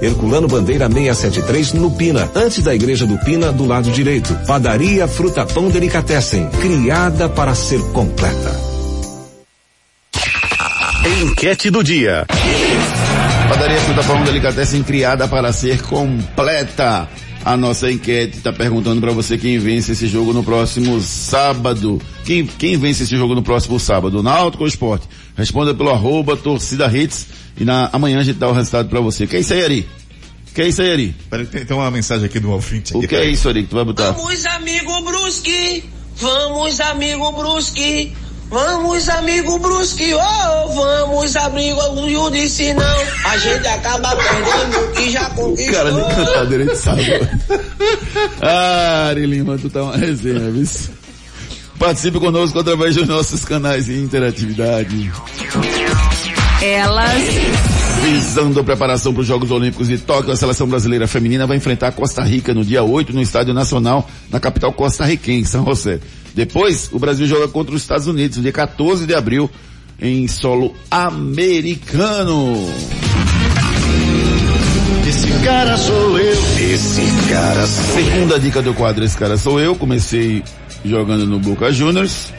Herculano Bandeira 673 no Pina, antes da igreja do Pina, do lado direito. Padaria Fruta Pão Delicatessen, criada para ser completa. Enquete do dia. Padaria Fruta Pão Delicatessen, criada para ser completa. A nossa enquete está perguntando para você quem vence esse jogo no próximo sábado. Quem, quem vence esse jogo no próximo sábado? Náutico ou Esporte? Responda pelo arroba torcida hits e na, amanhã a gente dá o resultado para você. Que é isso aí, Ari? Que é isso aí, Ari? Peraí, tem, tem uma mensagem aqui do ouvinte. O que é isso, Ari, que tu vai botar? Vamos, amigo Brusque! Vamos, amigo Brusque! Vamos, amigo Brusque! Oh, vamos, amigo eu disse não. A gente acaba perdendo o que já conquistou. O cara nem cantar direito sabe. <laughs> ah, Ari Lima, tu tá uma resenha, viu? Participe conosco através dos nossos canais de interatividade. Elas Visando a preparação para os Jogos Olímpicos de Tóquio, a seleção brasileira feminina vai enfrentar a Costa Rica no dia 8 no Estádio Nacional, na capital costarriquense, São José. Depois, o Brasil joga contra os Estados Unidos no dia 14 de abril em solo americano. Esse cara sou eu. Esse cara sou eu. Segunda dica do quadro, esse cara sou eu. Comecei jogando no Boca Juniors.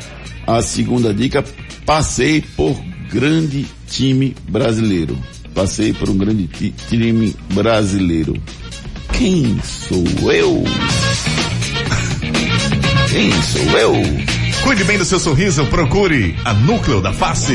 A segunda dica, passei por grande time brasileiro. Passei por um grande ti- time brasileiro. Quem sou eu? Quem sou eu? Cuide bem do seu sorriso, procure a Núcleo da Face.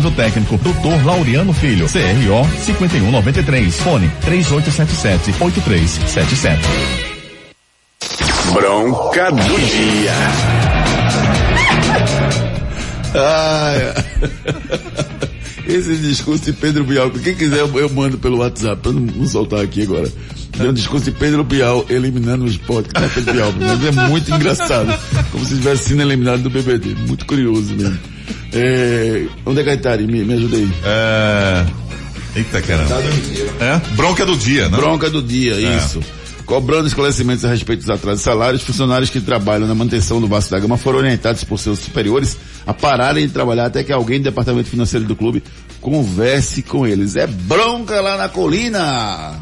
técnico, Dr. Laureano Filho, CRO 5193, fone 3877-8377. Bronca do dia. Ah, é. Esse discurso de Pedro Bial, quem quiser eu, eu mando pelo WhatsApp, pra não, não soltar aqui agora. É um discurso de Pedro Bial eliminando o esporte, que é Pedro Bial, mas é muito engraçado. Como se tivesse sido eliminado do BBD. Muito curioso mesmo. É, onde é que a Itari? Me, me ajuda aí. É... Eita caramba. É? Bronca do dia, né? Bronca do dia, isso. Cobrando esclarecimentos a respeito dos atrasos de salários, funcionários que trabalham na manutenção do Vasco da Gama foram orientados por seus superiores a pararem de trabalhar até que alguém do departamento financeiro do clube converse com eles. É bronca lá na colina!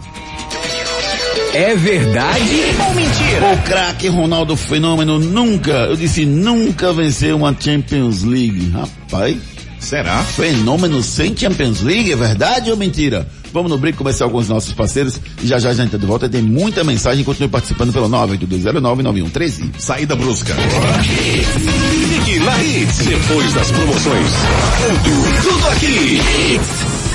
É verdade ou mentira? O craque Ronaldo Fenômeno nunca, eu disse nunca venceu uma Champions League. Rapaz, Será? fenômeno sem Champions League, é verdade ou mentira? Vamos no brinco comercial com os nossos parceiros e já já a gente tá de volta. Tem muita mensagem, continue participando pelo 982099113. Saída brusca. Ligue na Hits. Depois das promoções. Tudo, tudo aqui.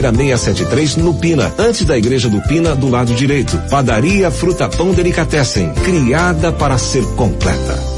673 no Pina, antes da igreja do Pina, do lado direito. Padaria Fruta Pão Delicatessen, criada para ser completa.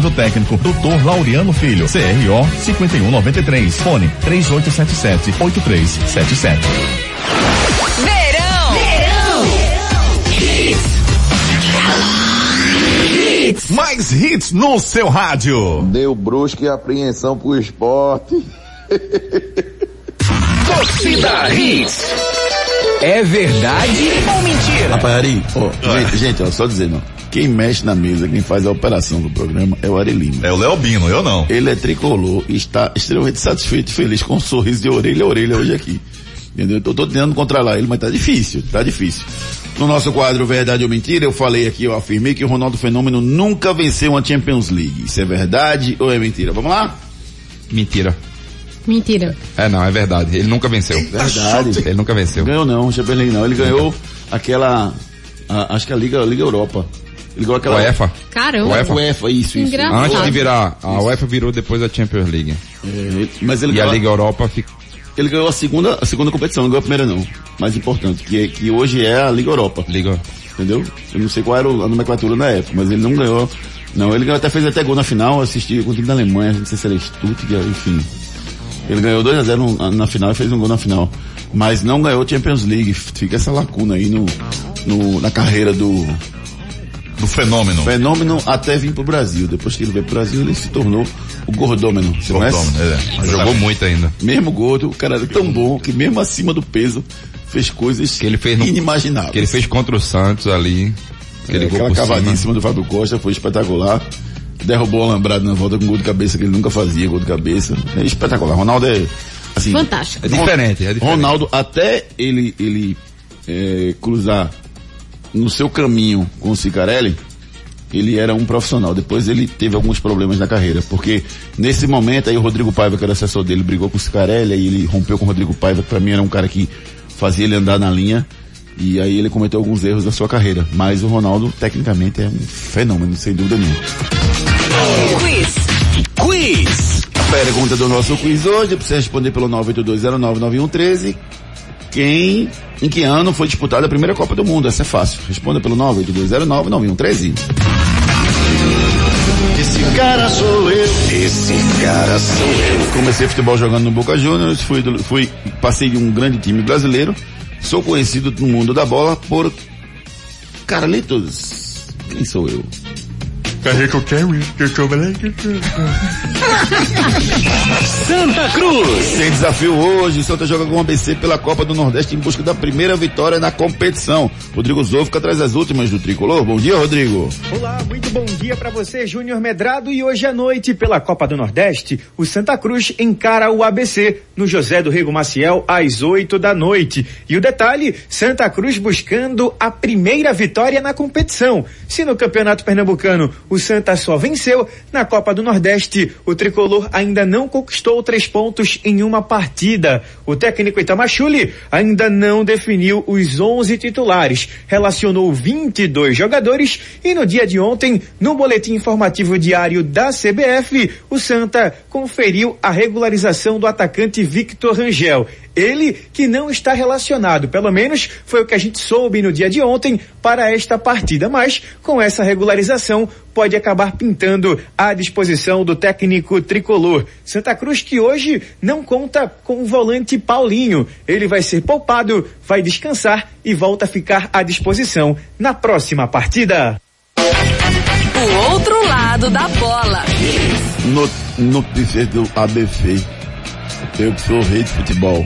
técnico, Dr. Laureano Filho, CRO 5193, fone 3877-8377. Verão! Mais hits no seu rádio. Deu brusca e apreensão pro esporte. <laughs> Torcida Hits. É verdade ou mentira? Rapaz, Ari, ó, gente, gente, ó, só dizendo, ó, quem mexe na mesa, quem faz a operação do programa é o Ari Lima. É o Léo Bino, eu não. Ele é tricolor e está extremamente satisfeito e feliz com um sorriso de orelha a orelha hoje aqui. Entendeu? Eu tô, tô tentando controlar ele, mas tá difícil, tá difícil. No nosso quadro Verdade ou Mentira, eu falei aqui, eu afirmei que o Ronaldo Fenômeno nunca venceu uma Champions League. Isso é verdade ou é mentira? Vamos lá? Mentira. Mentira. É, não, é verdade. Ele nunca venceu. Verdade. Ele nunca venceu. Ganhou não, Champions League não. Ele ganhou aquela, a- acho que a Liga, a Liga Europa. Ele ganhou aquela... UEFA. Caramba. UEFA. UEFA, isso, isso. Engraçado. Antes de virar, a UEFA virou depois da Champions League. É, mas ele E a ganhou, Liga Europa fica. ele ganhou a segunda, a segunda competição, não ganhou a primeira não. Mais importante, que, que hoje é a Liga Europa. Liga. Entendeu? Eu não sei qual era a nomenclatura na época, mas ele não ganhou. Não, ele ganhou, até fez até gol na final, assisti com o time da Alemanha, não sei se era Stuttgart, enfim. Ele ganhou 2x0 no- na final e fez um gol na final. Mas não ganhou Champions League. Fica essa lacuna aí no, no- na carreira do Do fenômeno. fenômeno até vir pro Brasil. Depois que ele veio pro Brasil, ele se tornou o gordômeno. Você conhece? Fenômeno, é. Jogou muito ainda. Mesmo gordo, o cara era tão bom que mesmo acima do peso, fez coisas Que ele fez no- inimagináveis. Que ele fez contra o Santos ali. Aquele É, gol aquela por cavadinha cima. em cima do Fábio Costa foi espetacular. Derrubou o Alambrado na volta com gol de cabeça que ele nunca fazia, gol de cabeça. É espetacular. Ronaldo é assim. Fantástico. É diferente, é diferente. Ronaldo, até ele, ele é, cruzar no seu caminho com o Cicarelli, ele era um profissional. Depois ele teve alguns problemas na carreira, porque nesse momento aí o Rodrigo Paiva, que era assessor dele, brigou com o Cicarelli, aí ele rompeu com o Rodrigo Paiva, que pra mim era um cara que fazia ele andar na linha, e aí ele cometeu alguns erros na sua carreira. Mas o Ronaldo, tecnicamente, é um fenômeno, sem dúvida nenhuma. Quiz. Quiz. A pergunta do nosso quiz hoje, pra você responder pelo 982099113. Quem, em que ano foi disputada a primeira Copa do Mundo? Essa é fácil. Responda pelo 982099113. Esse cara sou eu. Esse cara sou eu. Comecei futebol jogando no Boca Juniors, fui, fui, passei de um grande time brasileiro. Sou conhecido no mundo da bola por Carlitos. Quem sou eu? Santa Cruz. Tem desafio hoje, o Santa joga com o ABC pela Copa do Nordeste em busca da primeira vitória na competição. Rodrigo Zoufica traz as últimas do Tricolor. Bom dia, Rodrigo. Olá, muito bom dia para você, Júnior Medrado. E hoje à noite, pela Copa do Nordeste, o Santa Cruz encara o ABC no José do Rego Maciel às 8 da noite. E o detalhe: Santa Cruz buscando a primeira vitória na competição. Se no Campeonato Pernambucano o Santa só venceu, na Copa do Nordeste o tricolor ainda não conquistou três pontos em uma partida. O técnico Itamachule ainda não definiu os 11 titulares, relacionou 22 jogadores e no dia de ontem, no boletim informativo diário da CBF, o Santa conferiu a regularização do atacante Victor Rangel. Ele que não está relacionado, pelo menos foi o que a gente soube no dia de ontem para esta partida, mas com essa regularização pode acabar pintando à disposição do técnico tricolor. Santa Cruz que hoje não conta com o volante Paulinho. Ele vai ser poupado, vai descansar e volta a ficar à disposição na próxima partida. O outro lado da bola. No, notícias do ABC. Eu que sou rei de futebol.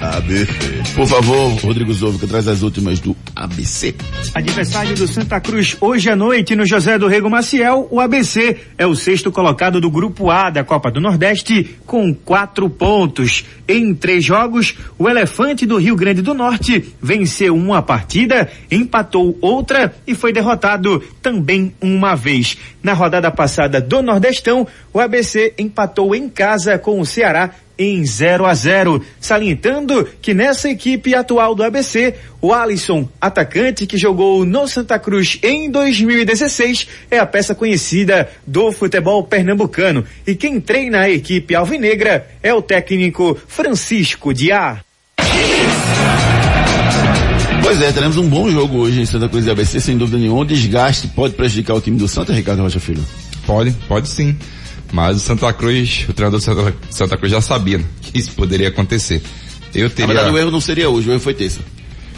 ABC. Por favor, Rodrigo Zouvica, traz as últimas do ABC. Adversário do Santa Cruz hoje à noite no José do Rego Maciel, o ABC é o sexto colocado do Grupo A da Copa do Nordeste com quatro pontos. Em três jogos, o Elefante do Rio Grande do Norte venceu uma partida, empatou outra e foi derrotado também uma vez. Na rodada passada do Nordestão, o ABC empatou em casa com o Ceará em 0 a 0, salientando que nessa equipe atual do ABC, o Alisson, atacante que jogou no Santa Cruz em 2016, é a peça conhecida do futebol pernambucano. E quem treina a equipe alvinegra é o técnico Francisco Diá. Pois é, teremos um bom jogo hoje em Santa Cruz e ABC, sem dúvida nenhuma. O desgaste pode prejudicar o time do Santa, Ricardo Rocha Filho? Pode, pode sim. Mas o Santa Cruz, o treinador do Santa, Cruz já sabia que isso poderia acontecer. Eu Na teria. verdade, o erro não seria hoje, o erro foi terça.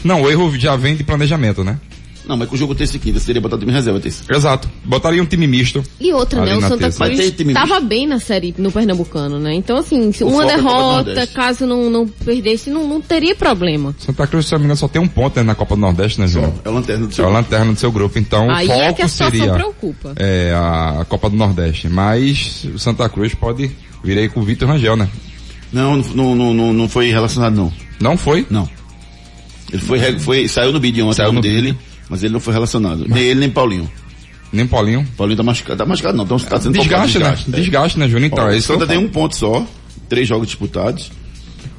Não, o erro já vem de planejamento, né? Não, mas com o jogo terça e quinta, você teria botado time reserva terça. Exato. Botaria um time misto. E outra, né? O Santa Cruz estava bem na série no Pernambucano, né? Então, assim, se O uma é derrota, Nordeste. caso não, não perdesse, não, não teria problema. Santa Cruz, se não me engano, só tem um ponto né, na Copa do Nordeste, né, João? É o lanterna do É seu. a lanterna do seu grupo. Então, Aí o foco é que a seria preocupa. é, a, a Copa do Nordeste. Mas o Santa Cruz pode vir aí com o Vitor Rangel, né? Não, não, não, não, não foi relacionado não. Não foi? Não. Ele foi, foi saiu no vídeo ontem Saiu no dele, mas ele não foi relacionado. Nem ele, nem Paulinho. Nem Paulinho. Paulinho tá machucado, tá machucado não, então tá sendo Desgaste, poupado, né? Desgaste, né, Júnior? Então, Ó, é isso. Santa tem um ponto só três jogos disputados.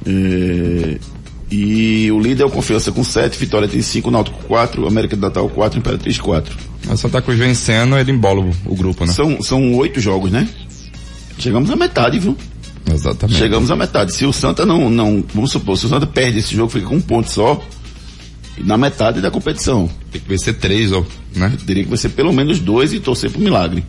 É, e o líder é o Confiança com sete, Vitória tem cinco, Náutico quatro, América do Natal quatro, Imperatriz quatro. A Santa Cruz vencendo, ele embola o, o grupo, né? São, são oito jogos, né? Chegamos à metade, viu? Exatamente. Chegamos à metade. Se o Santa não, não, vamos supor, se o Santa perde esse jogo, fica com um ponto só, na metade da competição. Tem que vencer três, ó, né? Teria que vencer pelo menos dois e torcer pro milagre.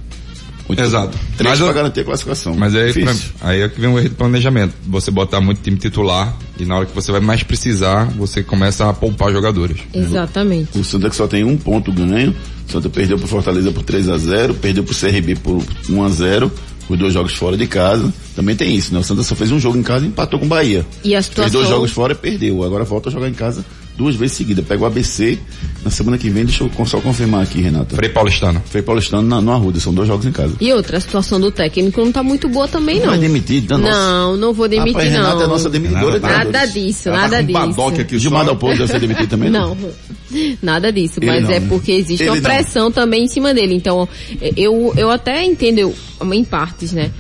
Exato. Três Mas para eu- garantir a classificação. Mas aí, pra, Difícil. aí é que vem o erro de planejamento. Você botar muito time titular e na hora que você vai mais precisar, você começa a poupar jogadores. Exatamente. O Santa que só tem um ponto ganho. O Santa perdeu pro Fortaleza por 3 a 0 perdeu pro CRB por 1 a 0 os dois jogos fora de casa. Também tem isso, né? O Santa só fez um jogo em casa e empatou com o Bahia. E a Fez dois situação. jogos fora e perdeu. Agora volta a jogar em casa duas vezes seguidas. Pega o ABC na semana que vem. Deixa eu só confirmar aqui, Renata. Frei Paulistano. Frei Paulistano na, no Arruda. São dois jogos em casa. E outra, a situação do técnico não tá muito boa também, não. Vai demitir, tá, nossa. Não, não vou demitir, Rapaz, Renata não. é nossa demitidora. de Nada treinadores. disso, Ela tá nada com disso. badoque aqui Gilmar. Dalpozo deve ser demitido também? Não, <laughs> nada disso, Ele mas não, é né? porque existe Ele uma não. pressão também em cima dele. Então, eu, eu até entendo eu- em partes, né?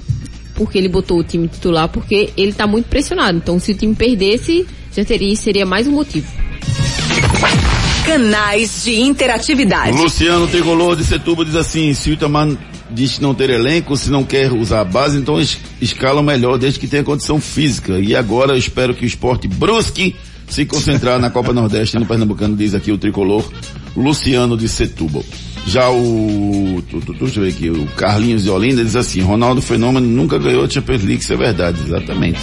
Porque ele botou o time titular, porque ele tá muito pressionado. Então, se o time perdesse, já teria, seria mais um motivo. Canais de interatividade. Luciano Tricolor de Setúbal diz assim, se o Itamar diz não ter elenco, se não quer usar a base, então es escala melhor desde que tenha condição física. E agora eu espero que o esporte brusque se concentrar na Copa Nordeste no Pernambucano, diz aqui o Tricolor Luciano de Setúbal. Já o, tu, tu, deixa eu ver aqui, o Carlinhos de Olinda diz assim, Ronaldo Fenômeno nunca ganhou a Champions League, isso é verdade, exatamente.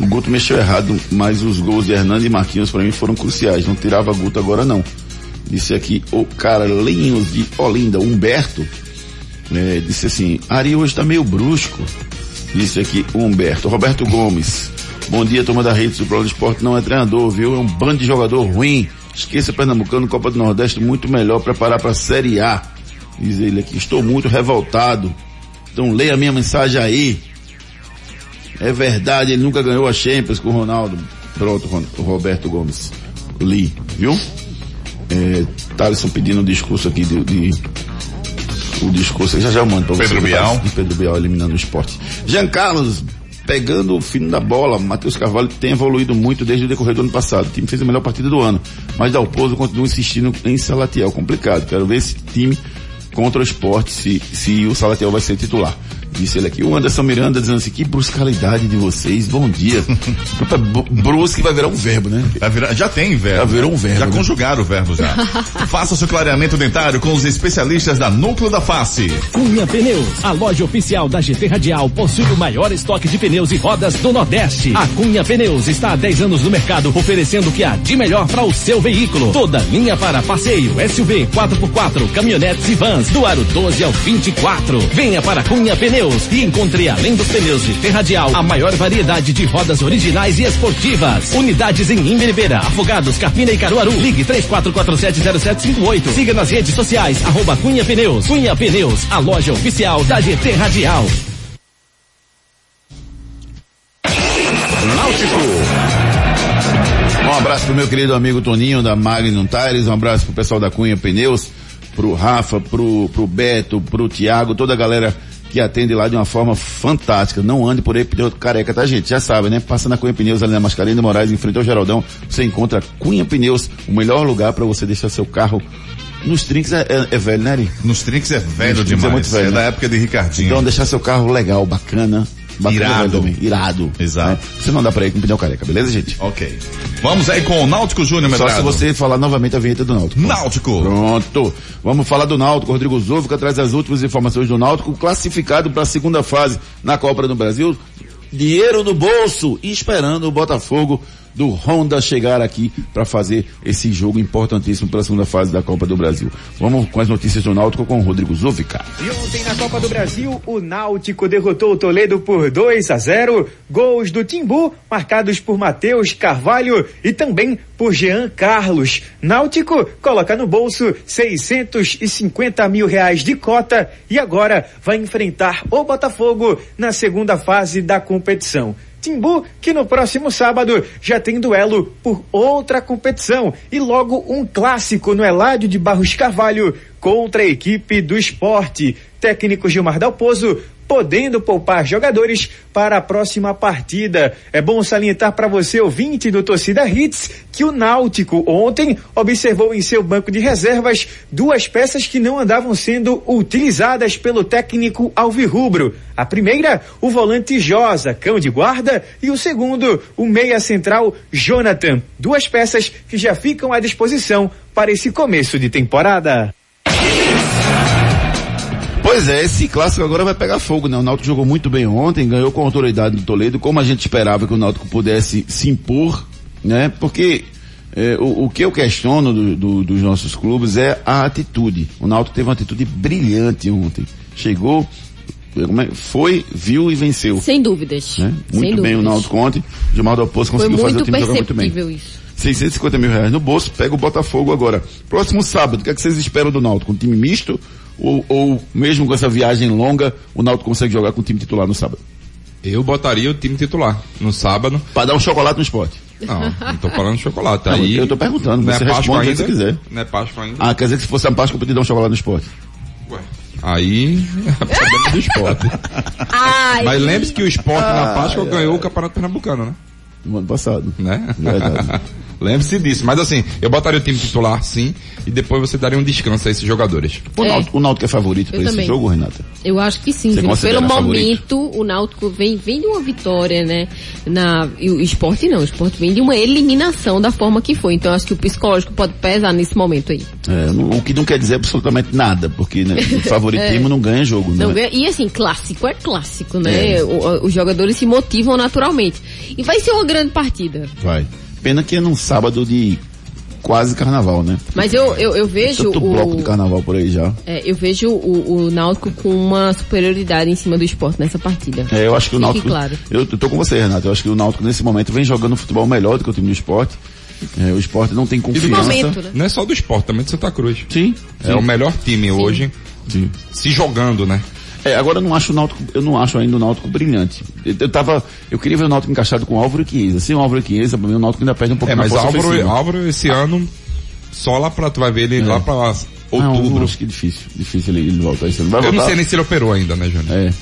O Guto mexeu errado, mas os gols de Hernando e Marquinhos para mim foram cruciais. Não tirava Guto agora não. Disse aqui o Carlinhos de Olinda, Humberto, é, disse assim, Ari hoje tá meio brusco. Disse aqui Humberto. Roberto Gomes, bom dia, turma da rede do Pro Esporte, não é treinador, viu? É um bando de jogador ruim. Esqueça Pernambucano, Copa do Nordeste, muito melhor preparar para a Série A. Diz ele aqui, estou muito revoltado. Então leia minha mensagem aí. É verdade, ele nunca ganhou a Champions com o Ronaldo. Pronto, Roberto Gomes. Li, viu? É, Thaleson pedindo um discurso aqui de, de o discurso, já já eu mando pra você. Pedro Bial. De Pedro Bial eliminando o esporte. Jean Carlos, pegando o fino da bola, Matheus Carvalho tem evoluído muito desde o decorrer do ano passado. O time fez a melhor partida do ano, mas Dalpozo continua insistindo em Salatiel. Complicado. Quero ver esse time contra o esporte, se, se o Salatiel vai ser titular. Disse ele aqui. O Anderson Miranda dizendo assim, que bruscalidade de vocês, bom dia. Brusque vai virar um verbo, né? Vai virar- já tem verbo. Já virou um verbo, Já né? conjugaram o verbo já. <laughs> Faça seu clareamento dentário com os especialistas da Núcleo da Face. Cunha Pneus, a loja oficial da GT Radial, possui o maior estoque de pneus e rodas do Nordeste. A Cunha Pneus está há 10 anos no mercado, oferecendo o que há de melhor para o seu veículo. Toda linha para passeio, SUV, 4x4, caminhonetes e vans, do aro 12 ao 24. Venha para Cunha Pneus e encontre, além dos pneus GT Radial, a maior variedade de rodas originais e esportivas. Unidades em Imberibeira, Afogados, Carpina e Caruaru. Ligue 34470758. Siga nas redes sociais, arroba Cunha Pneus. Cunha Pneus, a loja oficial da GT Radial. Um abraço pro meu querido amigo Toninho da Magnum Tires, um abraço pro pessoal da Cunha Pneus, pro Rafa, pro, pro Beto, pro Tiago, toda a galera que atende lá de uma forma fantástica. Não ande por aí pneu careca, tá gente? Já sabe, né? Passa na Cunha Pneus ali na Mascarenhas de Moraes, em frente ao Geraldão, você encontra Cunha Pneus, o melhor lugar para você deixar seu carro nos trinques é, é- é velho, né, Ari? Nos trinques é velho Nos é demais. muito velho, é né? da época de Ricardinho. Então deixar seu carro legal, bacana. Irado. também. Irado. Exato. né? Você dá pra ir com pneu careca, beleza, gente? Ok. Vamos aí com o Náutico Júnior Só Medrado. se você falar novamente a vinheta do Náutico. Náutico. Pronto. Vamos falar do Náutico. Rodrigo Zúvica traz as últimas informações do Náutico, classificado para a segunda fase na Copa do Brasil. Dinheiro no bolso esperando o Botafogo do Honda chegar aqui para fazer esse jogo importantíssimo pela segunda fase da Copa do Brasil. Vamos com as notícias do Náutico com o Rodrigo Zúvica. E ontem na Copa do Brasil, o Náutico derrotou o Toledo por 2 a 0. Gols do Timbu, marcados por Matheus Carvalho e também por Jean Carlos. Náutico coloca no bolso 650 mil reais de cota e agora vai enfrentar o Botafogo na segunda fase da competição. Timbu, que no próximo sábado já tem duelo por outra competição e logo um clássico no Eládio de Barros Carvalho contra a equipe do esporte. Técnico Gilmar Dalpozo podendo poupar jogadores para a próxima partida. É bom salientar para você, ouvinte do Torcida Hits, que o Náutico ontem observou em seu banco de reservas duas peças que não andavam sendo utilizadas pelo técnico Alvirrubro. A primeira, o volante Josa, cão de guarda, e o segundo, o meia central Jonathan. Duas peças que já ficam à disposição para esse começo de temporada. Pois é, esse clássico agora vai pegar fogo, né? O Náutico jogou muito bem ontem, ganhou com autoridade do Toledo, como a gente esperava que o Náutico pudesse se impor, né? Porque é, o, o, que eu questiono do, do, dos nossos clubes é a atitude. O Náutico teve uma atitude brilhante ontem. Chegou, é, foi, viu e venceu. Sem dúvidas. Né? Muito Sem bem dúvidas. o Náutico ontem. Gilmar do Oposto conseguiu fazer o time jogar muito bem. isso. 650 mil reais no bolso, pega o Botafogo agora. Próximo sábado, o que, é que vocês esperam do Náutico? Um time misto? Ou, ou mesmo com essa viagem longa, o Náutico consegue jogar com o time titular no sábado? Eu botaria o time titular no sábado. Para dar um chocolate no esporte. Não, não tô falando de chocolate. Não, Aí, eu tô perguntando, não você é Páscoa responde ainda? se quiser. Não é Páscoa ainda? Ah, quer dizer que se fosse a Páscoa eu podia dar um chocolate no esporte. Ué. Aí, é <laughs> problema do esporte. Ai, Mas lembre-se que o esporte na Páscoa ganhou o Campeonato Pernambucano, né? No ano passado. Né? Verdade. <laughs> Lembre-se disso. Mas assim, eu botaria o time titular, sim, e depois você daria um descanso a esses jogadores. O, É. Náutico, o Náutico é favorito para esse jogo, Renata? Eu acho que sim. Pelo favorito? momento, o Náutico vem, vem de uma vitória, né? Na, e o esporte não, o esporte vem de uma eliminação da forma que foi. Então eu acho que o psicológico pode pesar nesse momento aí. É, não- o que não quer dizer absolutamente nada, porque né, o favoritismo <laughs> não ganha jogo, né? É. Não ganha- e assim, clássico é clássico, né? É. O- os jogadores se motivam naturalmente. E vai ser uma grande partida. Vai. Pena que é num sábado de quase carnaval, né? Mas eu, eu, eu vejo Tanto bloco de o, carnaval por aí já. é, eu vejo o, o Náutico com uma superioridade em cima do esporte nessa partida. É, eu acho que o Fique Náutico. claro. Eu, eu tô com você, Renato. Eu acho que o Náutico nesse momento vem jogando futebol melhor do que o time do esporte. É, o esporte não tem confiança. momento, né? Não é só do esporte, também do Santa Cruz. Sim. É o melhor time hoje Sim. se jogando, né? É, agora eu não acho o Náutico, eu não acho ainda o Náutico brilhante. Eu, eu tava, eu queria ver o Náutico encaixado com o Álvaro e Chiesa. Sem o Álvaro e Chiesa, mim o Náutico ainda perde um pouco É, na mas força Álvaro, ofensiva. Álvaro esse ano, só lá pra, tu vai ver ele lá pra Não, outubro. eu acho que é difícil, difícil ele, ele voltar esse ano. Vai eu não sei nem se ele operou ainda, né, Júnior? É.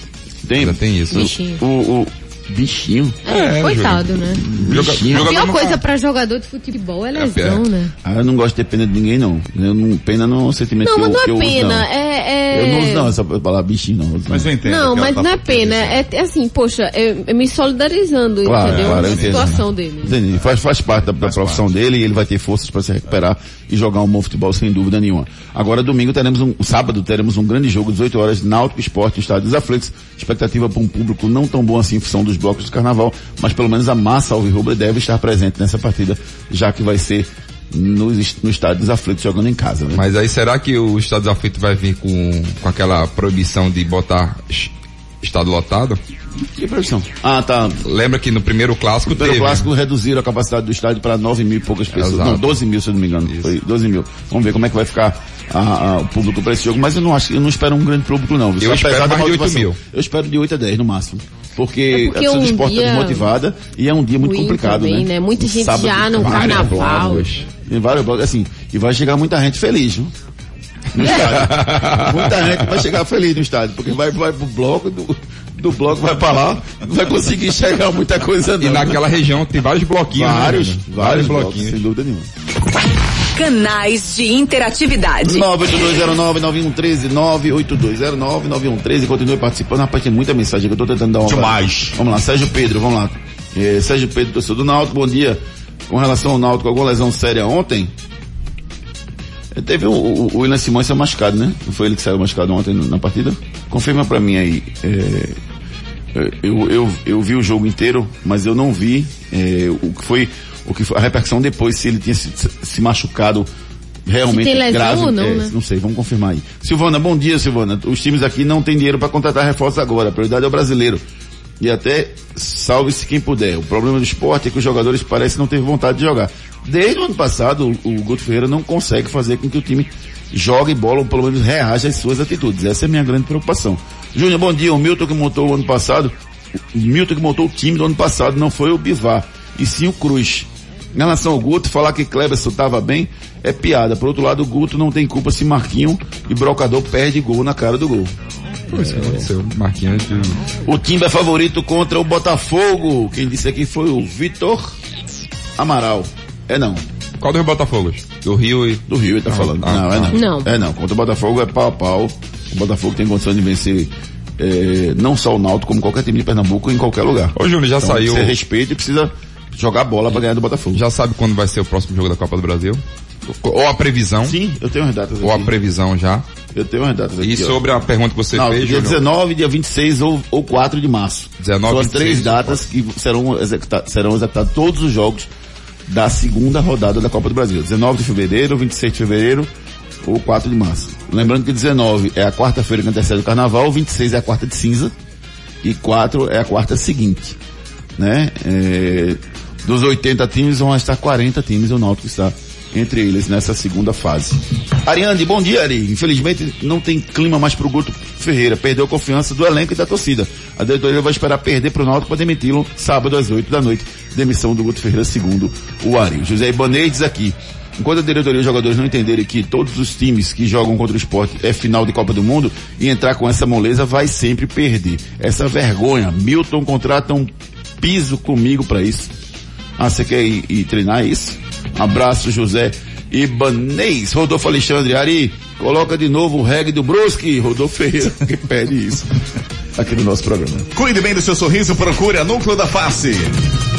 Tem, Ainda tem isso. O, o bichinho. É, coitado, né? Joga- Bichinho. jogador Pior coisa pra jogador de futebol é É, lesão, é. né? Ah, eu não gosto de ter pena de ninguém não. Eu não pena não é um sentimento Não, que mas eu, não que eu é uso, pena, não. é, é... Eu não uso não essa palavra bichinho não. Mas eu entendo. Não, mas tá não é pena, disso. é, é assim, poxa, é, é me solidarizando, Claro, entendeu? claro, eu a entendo. situação dele. Entendi. Faz, faz parte da, da profissão dele e ele vai ter forças para se recuperar e jogar um bom futebol sem dúvida nenhuma. Agora domingo teremos um, sábado teremos um grande jogo, 18 horas, Náutico Esporte, Estádio Aflitos. Expectativa para um público não tão bom assim em função dos blocos do carnaval, mas pelo menos a massa alvirrubra deve estar presente nessa partida, já que vai ser no, no Estádio dos Aflitos jogando em casa, né? Mas aí será que o Estado Aflito vai vir com, com aquela proibição de botar es- estado lotado? Que previsão? Ah, tá. Lembra que no primeiro clássico Pelo teve. clássico reduziram a capacidade do estádio para 9 mil e poucas pessoas. Exato. Não, 12 mil, se eu não me engano. Isso. Foi 12 mil. Vamos ver como é que vai ficar a- a- o público para esse jogo. Mas eu não acho, eu não espero um grande público não. Eu espero mais de 8 motivação. mil. Eu espero de 8 a 10 no máximo. Porque, É porque a do um esporte está dia desmotivada e é um dia muito complicado, também, né? né? Muita Um gente sábado, já no carnaval. blocos. Tem vários blocos, assim, e vai chegar muita gente feliz, viu? No estádio. <laughs> muita gente vai chegar feliz no estádio, porque vai, vai pro bloco, do, do bloco vai pra lá, não vai conseguir enxergar muita coisa não. E naquela região tem vários bloquinhos. né, Vários, Júnior? vários, blocos, bloquinhos. sem dúvida nenhuma. Canais de interatividade. 982099113, 982099113, continue participando. Rapaz, tem muita mensagem que eu tô tentando dar uma. Demais. Vamos lá, Sérgio Pedro, vamos lá. É, Sérgio Pedro, torcedor do Náutico, bom dia. Com relação ao Náutico, alguma lesão séria ontem? É, Teve o, o, o William Simões saiu machucado, né? Não foi ele que saiu machucado ontem na partida? Confirma pra mim aí. É, eu, eu, eu vi o jogo inteiro, mas eu não vi é, o que foi o que foi a repercussão depois se ele tinha se, se machucado realmente Se grave. não, é, né? Não sei, vamos confirmar aí. Silvana, bom dia, Silvana. Os times aqui não têm dinheiro para contratar reforços agora. A prioridade é o brasileiro. E até salve-se quem puder. O problema do esporte é que os jogadores parecem não ter vontade de jogar. Desde o ano passado, o, o Guto Ferreira não consegue fazer com que o time jogue bola ou pelo menos reaja às suas atitudes. Essa é a minha grande preocupação. Júnior, bom dia. O Milton que montou o ano passado, o Milton que montou o time do ano passado não foi o Bivar, e sim o Cruz. Em relação ao Guto, falar que Cleberson estava bem é piada. Por outro lado, o Guto não tem culpa se Marquinho e Brocador perde gol na cara do gol. Foi isso que aconteceu. Marquinhos. O time é favorito contra o Botafogo. Quem disse aqui foi o Vitor Amaral. É não. Qual dos Botafogos? Do Rio e. Do Rio ele tá Não, falando. ah, não, é tá. não. Não. É não. Contra o Botafogo é pau a pau. O Botafogo tem condição de vencer eh, não só o Náutico, como qualquer time de Pernambuco em qualquer lugar. Ô, Júnior, já Então, saiu. Você respeita e precisa jogar bola pra ganhar do Botafogo. Já sabe quando vai ser o próximo jogo da Copa do Brasil? Ou a previsão? Sim, eu tenho as datas Ou a previsão já? Eu tenho as datas aqui. E ó. sobre a pergunta que você Não, fez, dia Júnior? 19, dia 26 ou, ou 4 de março. 19, São as 26 três datas que serão, executa serão executados todos os jogos da segunda rodada da Copa do Brasil. 19 de fevereiro, 26 de fevereiro ou 4 de março. Lembrando que 19 é a quarta-feira que antecede o carnaval, 26 é a quarta de cinza e 4 é a quarta seguinte. Né? É, dos 80 times vão estar 40 times, o Náutico está entre eles nessa segunda fase. Ariane, bom dia, Ari. Infelizmente não tem clima mais pro Guto Ferreira. Perdeu a confiança do elenco e da torcida. A diretoria vai esperar perder pro Náutico para demiti-lo sábado às 8 da noite. Demissão do Guto Ferreira, segundo o Ari. José Ibanez diz aqui. Enquanto a diretoria e os jogadores não entenderem que todos os times que jogam contra o esporte é final de Copa do Mundo e entrar com essa moleza vai sempre perder. Essa vergonha. Milton contrata um piso comigo para isso. Ah, você quer ir, ir treinar isso? Abraço, José Ibanez. Rodolfo Alexandre, Ari, coloca de novo o reggae do Brusque. Rodolfo Ferreira, <laughs> que pede isso aqui no nosso programa. Cuide bem do seu sorriso, procure a Núcleo da Face.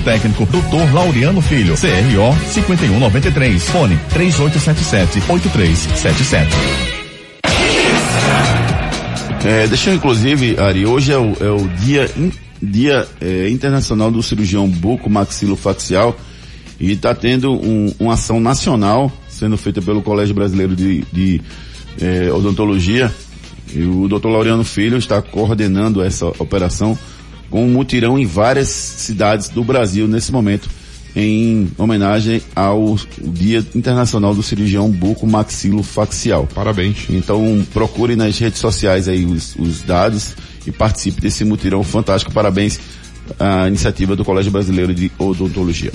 técnico, Dr. Laureano Filho, CRO 5193, fone 3877-8377. É, deixa eu inclusive, Ari, hoje é o, é o dia, in- dia é, internacional do cirurgião buco maxilofacial e está tendo um- uma ação nacional sendo feita pelo Colégio Brasileiro de, de é, Odontologia e o Dr. Laureano Filho está coordenando essa operação com um mutirão em várias cidades do Brasil nesse momento em homenagem ao Dia Internacional do Cirurgião Buco Maxilofacial. Parabéns. Então procure nas redes sociais aí os, os dados e participe desse mutirão fantástico. Parabéns à iniciativa do Colégio Brasileiro de Odontologia.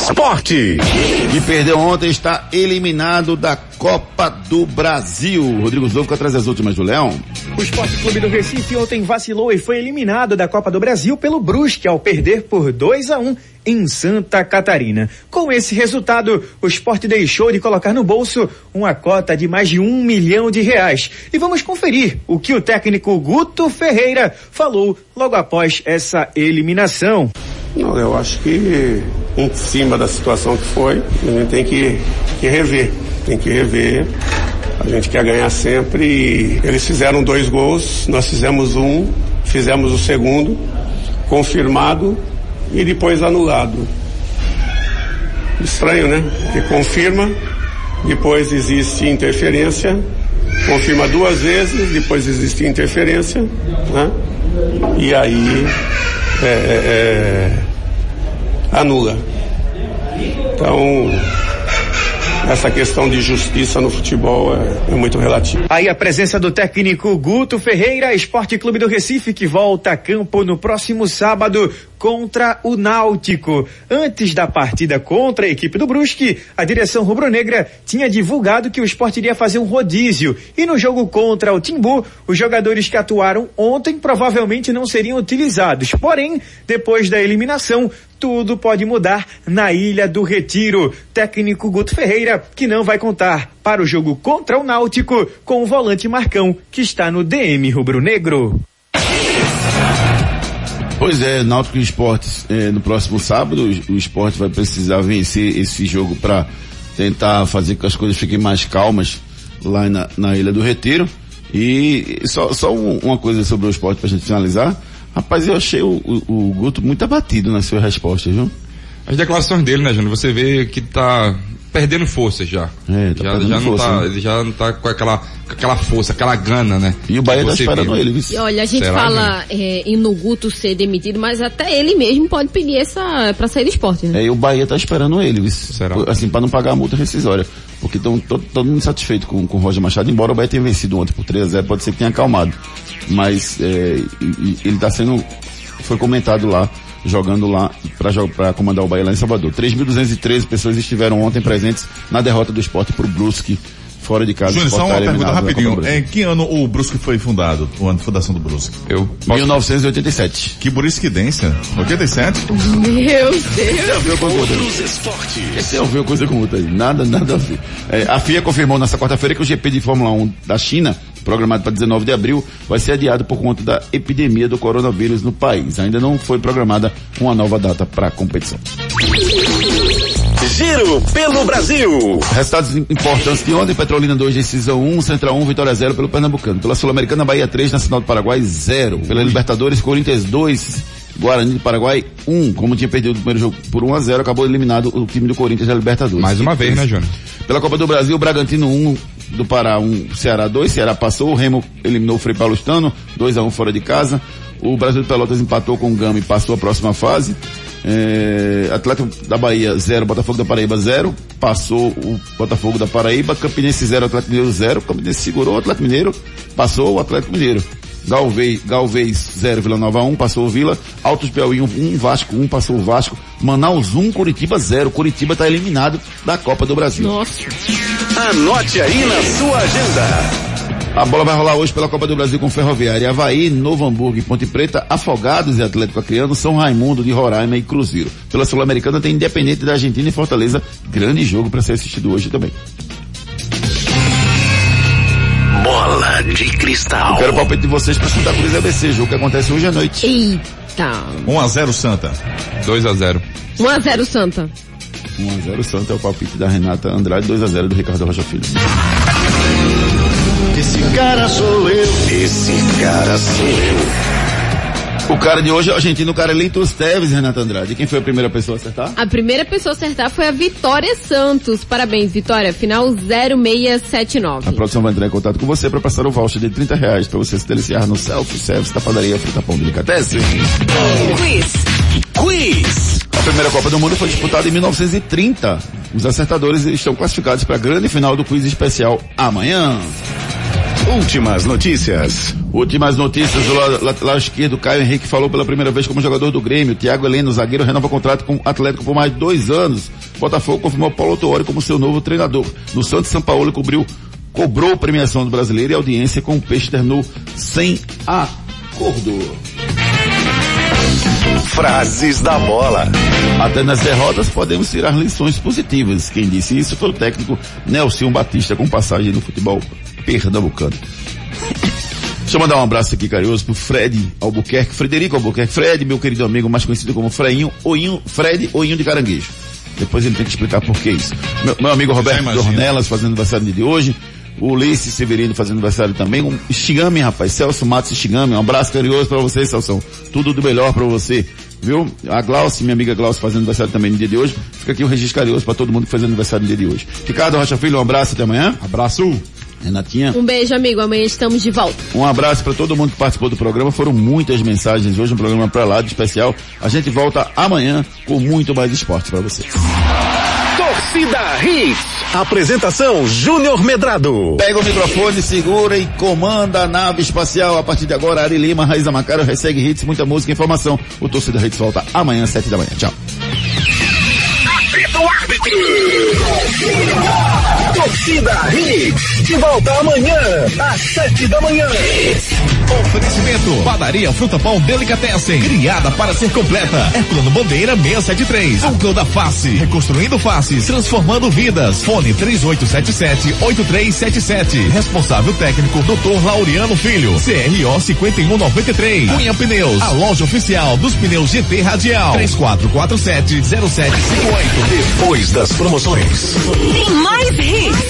Esporte. Que perdeu ontem está eliminado da Copa do Brasil. Rodrigo Zouco traz as últimas do Leão. O Esporte Clube do Recife ontem vacilou e foi eliminado da Copa do Brasil pelo Brusque ao perder por 2 a 1 em Santa Catarina. Com esse resultado, o esporte deixou de colocar no bolso uma cota de mais de um milhão de reais. E vamos conferir o que o técnico Guto Ferreira falou logo após essa eliminação. Não, eu acho que em cima da situação que foi, a gente tem que, que rever. Tem que rever. A gente quer ganhar sempre. E eles fizeram dois gols, nós fizemos um, fizemos o segundo, confirmado e depois anulado. Estranho, né? Porque confirma, depois existe interferência, confirma duas vezes, depois existe interferência, né? E aí é, é, é, anula. Então, essa questão de justiça no futebol é, é muito relativa. Aí a presença do técnico Guto Ferreira, Esporte Clube do Recife, que volta a campo no próximo sábado contra o Náutico. Antes da partida contra a equipe do Brusque, a direção rubro-negra tinha divulgado que o esporte iria fazer um rodízio. E no jogo contra o Timbu, os jogadores que atuaram ontem provavelmente não seriam utilizados. Porém, depois da eliminação, tudo pode mudar na Ilha do Retiro. Técnico Guto Ferreira, que não vai contar para o jogo contra o Náutico com o volante Marcão, que está no DM rubro-negro. Pois é, Náutico Esportes eh, no próximo sábado, o, esporte vai precisar vencer esse jogo para tentar fazer com que as coisas fiquem mais calmas lá na, na Ilha do Retiro. E só, só um- uma coisa sobre o esporte pra gente finalizar. Rapaz, eu achei o, o, o Guto muito abatido nas suas respostas, viu? As declarações dele, né, Júnior? Você vê que tá perdendo força já. É, tá já, perdendo já não força, tá, né? ele já não tá com aquela, com aquela força, aquela gana, né? E o Bahia tá esperando ele? E olha, a gente Será, fala é, em no Guto ser demitido, mas até ele mesmo pode pedir essa pra sair do esporte, né? É, e o Bahia tá esperando ele, viu? Será? Assim, pra não pagar a multa rescisória. Porque estão todo, todo mundo satisfeito com, com o Roger Machado, embora o Bahia tenha vencido ontem por 3 a 0 pode ser que tenha acalmado. Mas é, ele tá sendo, foi comentado lá, jogando lá pra comandar o Bahia lá em Salvador. 3.213 pessoas estiveram ontem presentes na derrota do esporte pro Brusque, fora de casa. Júnior, só uma pergunta rapidinho. Em que ano o Brusque foi fundado? O ano de fundação do Brusque? Eu 1987. Que burisquidência. 87? Meu Deus. Outra. Outros esportes. Tem a ver coisa com outra aí. Nada, nada a ver. É, a FIA confirmou nesta quarta-feira que o GP de Fórmula 1 da China, programado para 19 de abril, vai ser adiado por conta da epidemia do coronavírus no país. Ainda não foi programada uma nova data para a competição. Giro pelo Brasil. Resultados importantes de ontem, Petrolina 2, decisão 1, Central 1, Vitória 0 pelo Pernambucano. Pela Sul-Americana, Bahia 3, Nacional do Paraguai 0. Pela Libertadores, Corinthians 2, Guarani do Paraguai 1. Como tinha perdido o primeiro jogo por 1 a 0 acabou eliminado o time do Corinthians da Libertadores. Mais uma vez, né, Júnior? Pela Copa do Brasil, Bragantino 1, do Pará 1, Ceará 2, Ceará passou, o Remo eliminou o Frei Paulistano, 2 a 1 fora de casa. O Brasil de Pelotas empatou com o Gama e passou a próxima fase. É, Atlético da Bahia 0, Botafogo da Paraíba 0, passou o Botafogo da Paraíba, Campinense 0, Atlético Mineiro 0, Campinense segurou o Atlético Mineiro, passou o Atlético Mineiro. Galvez, Galvez 0, Vila Nova 1, passou o Vila, Altos Piauí 1, 1, Vasco 1, passou o Vasco, Manaus 1, Curitiba 0, Curitiba está eliminado da Copa do Brasil. Nossa. Anote aí na sua agenda. A bola vai rolar hoje pela Copa do Brasil com Ferroviária, Havaí, Novo Hamburgo e Ponte Preta, Afogados e Atlético Acreano, São Raimundo de Roraima e Cruzeiro. Pela Sul-Americana tem Independente da Argentina e Fortaleza, grande jogo para ser assistido hoje também. Bola de cristal. Quero o palpite de vocês para Santa Cruz ABC, jogo que acontece hoje à noite. Eita. 1 a 0 Santa. 2 a 0 1x0 Santa. 1x0 Santa é o palpite da Renata Andrade, 2x0 do Ricardo Rocha Filho. Esse cara sou eu. Esse cara sou eu. O cara de hoje é o argentino Carlitos Teves, Renata Andrade. Quem foi a primeira pessoa a acertar? A primeira pessoa a acertar foi a Vitória Santos. Parabéns, Vitória. Final 0679. A produção vai entrar em contato com você para passar o voucher de 30 reais para você se deliciar no self-service da padaria Fruta Pão Delicatessen. Quiz. Quiz. A primeira Copa do Mundo foi disputada em 1930. Os acertadores estão classificados para a grande final do quiz especial amanhã. Últimas notícias. Últimas notícias, o la- lateral esquerdo Caio Henrique falou pela primeira vez como jogador do Grêmio. Thiago Heleno, zagueiro, renova contrato com o Atlético por mais de dois anos. Botafogo confirmou Paulo Tuori como seu novo treinador. No Santos, São Paulo cobriu, cobrou premiação do brasileiro e a audiência com o Peixe terminou sem acordo. Frases da bola. Até nas derrotas podemos tirar lições positivas. Quem disse isso foi o técnico Nelson Batista, com passagem no futebol pernambucano. Deixa eu mandar um abraço aqui carinhoso pro Fred Albuquerque, Frederico Albuquerque, Fred, meu querido amigo, mais conhecido como Freinho, Oinho, Fred Oinho de Caranguejo. Depois ele tem que explicar por que isso. Meu, meu amigo Roberto. Dornelas fazendo aniversário no dia de hoje. O Ulisses Severino fazendo aniversário também. Um Xigami, rapaz. Celso Matos Xigami. Um abraço carinhoso pra você, Celso. Tudo do melhor pra você. Viu? A Glaucia, minha amiga Glaucia fazendo aniversário também no dia de hoje. Fica aqui o registro carinhoso pra todo mundo que faz aniversário no dia de hoje. Ricardo Rocha Filho, um abraço até amanhã. Abraço. Renatinha. Um beijo, amigo. Amanhã estamos de volta. Um abraço para todo mundo que participou do programa. Foram muitas mensagens hoje, um programa para lá de especial. A gente volta amanhã com muito mais esporte para vocês. Torcida Hits. Apresentação Júnior Medrado. Pega o microfone, segura e comanda a nave espacial. A partir de agora, Ari Lima, Raiz Macaro, Ressegue Hits, muita música e informação. O Torcida Hits volta amanhã, às sete da manhã. Tchau. Torcida Hits. De volta amanhã, às sete da manhã. Oferecimento. Padaria Fruta Pão Delicatessen. Criada para ser completa. Herculano Bandeira 673. Núcleo da Face. Reconstruindo faces. Transformando vidas. Fone 3877-8377. Responsável técnico Dr. Laureano Filho. CRO 5193. Cunha Pneus. A loja oficial dos pneus GT Radial. 3447-0758. Depois das promoções. Tem mais hits.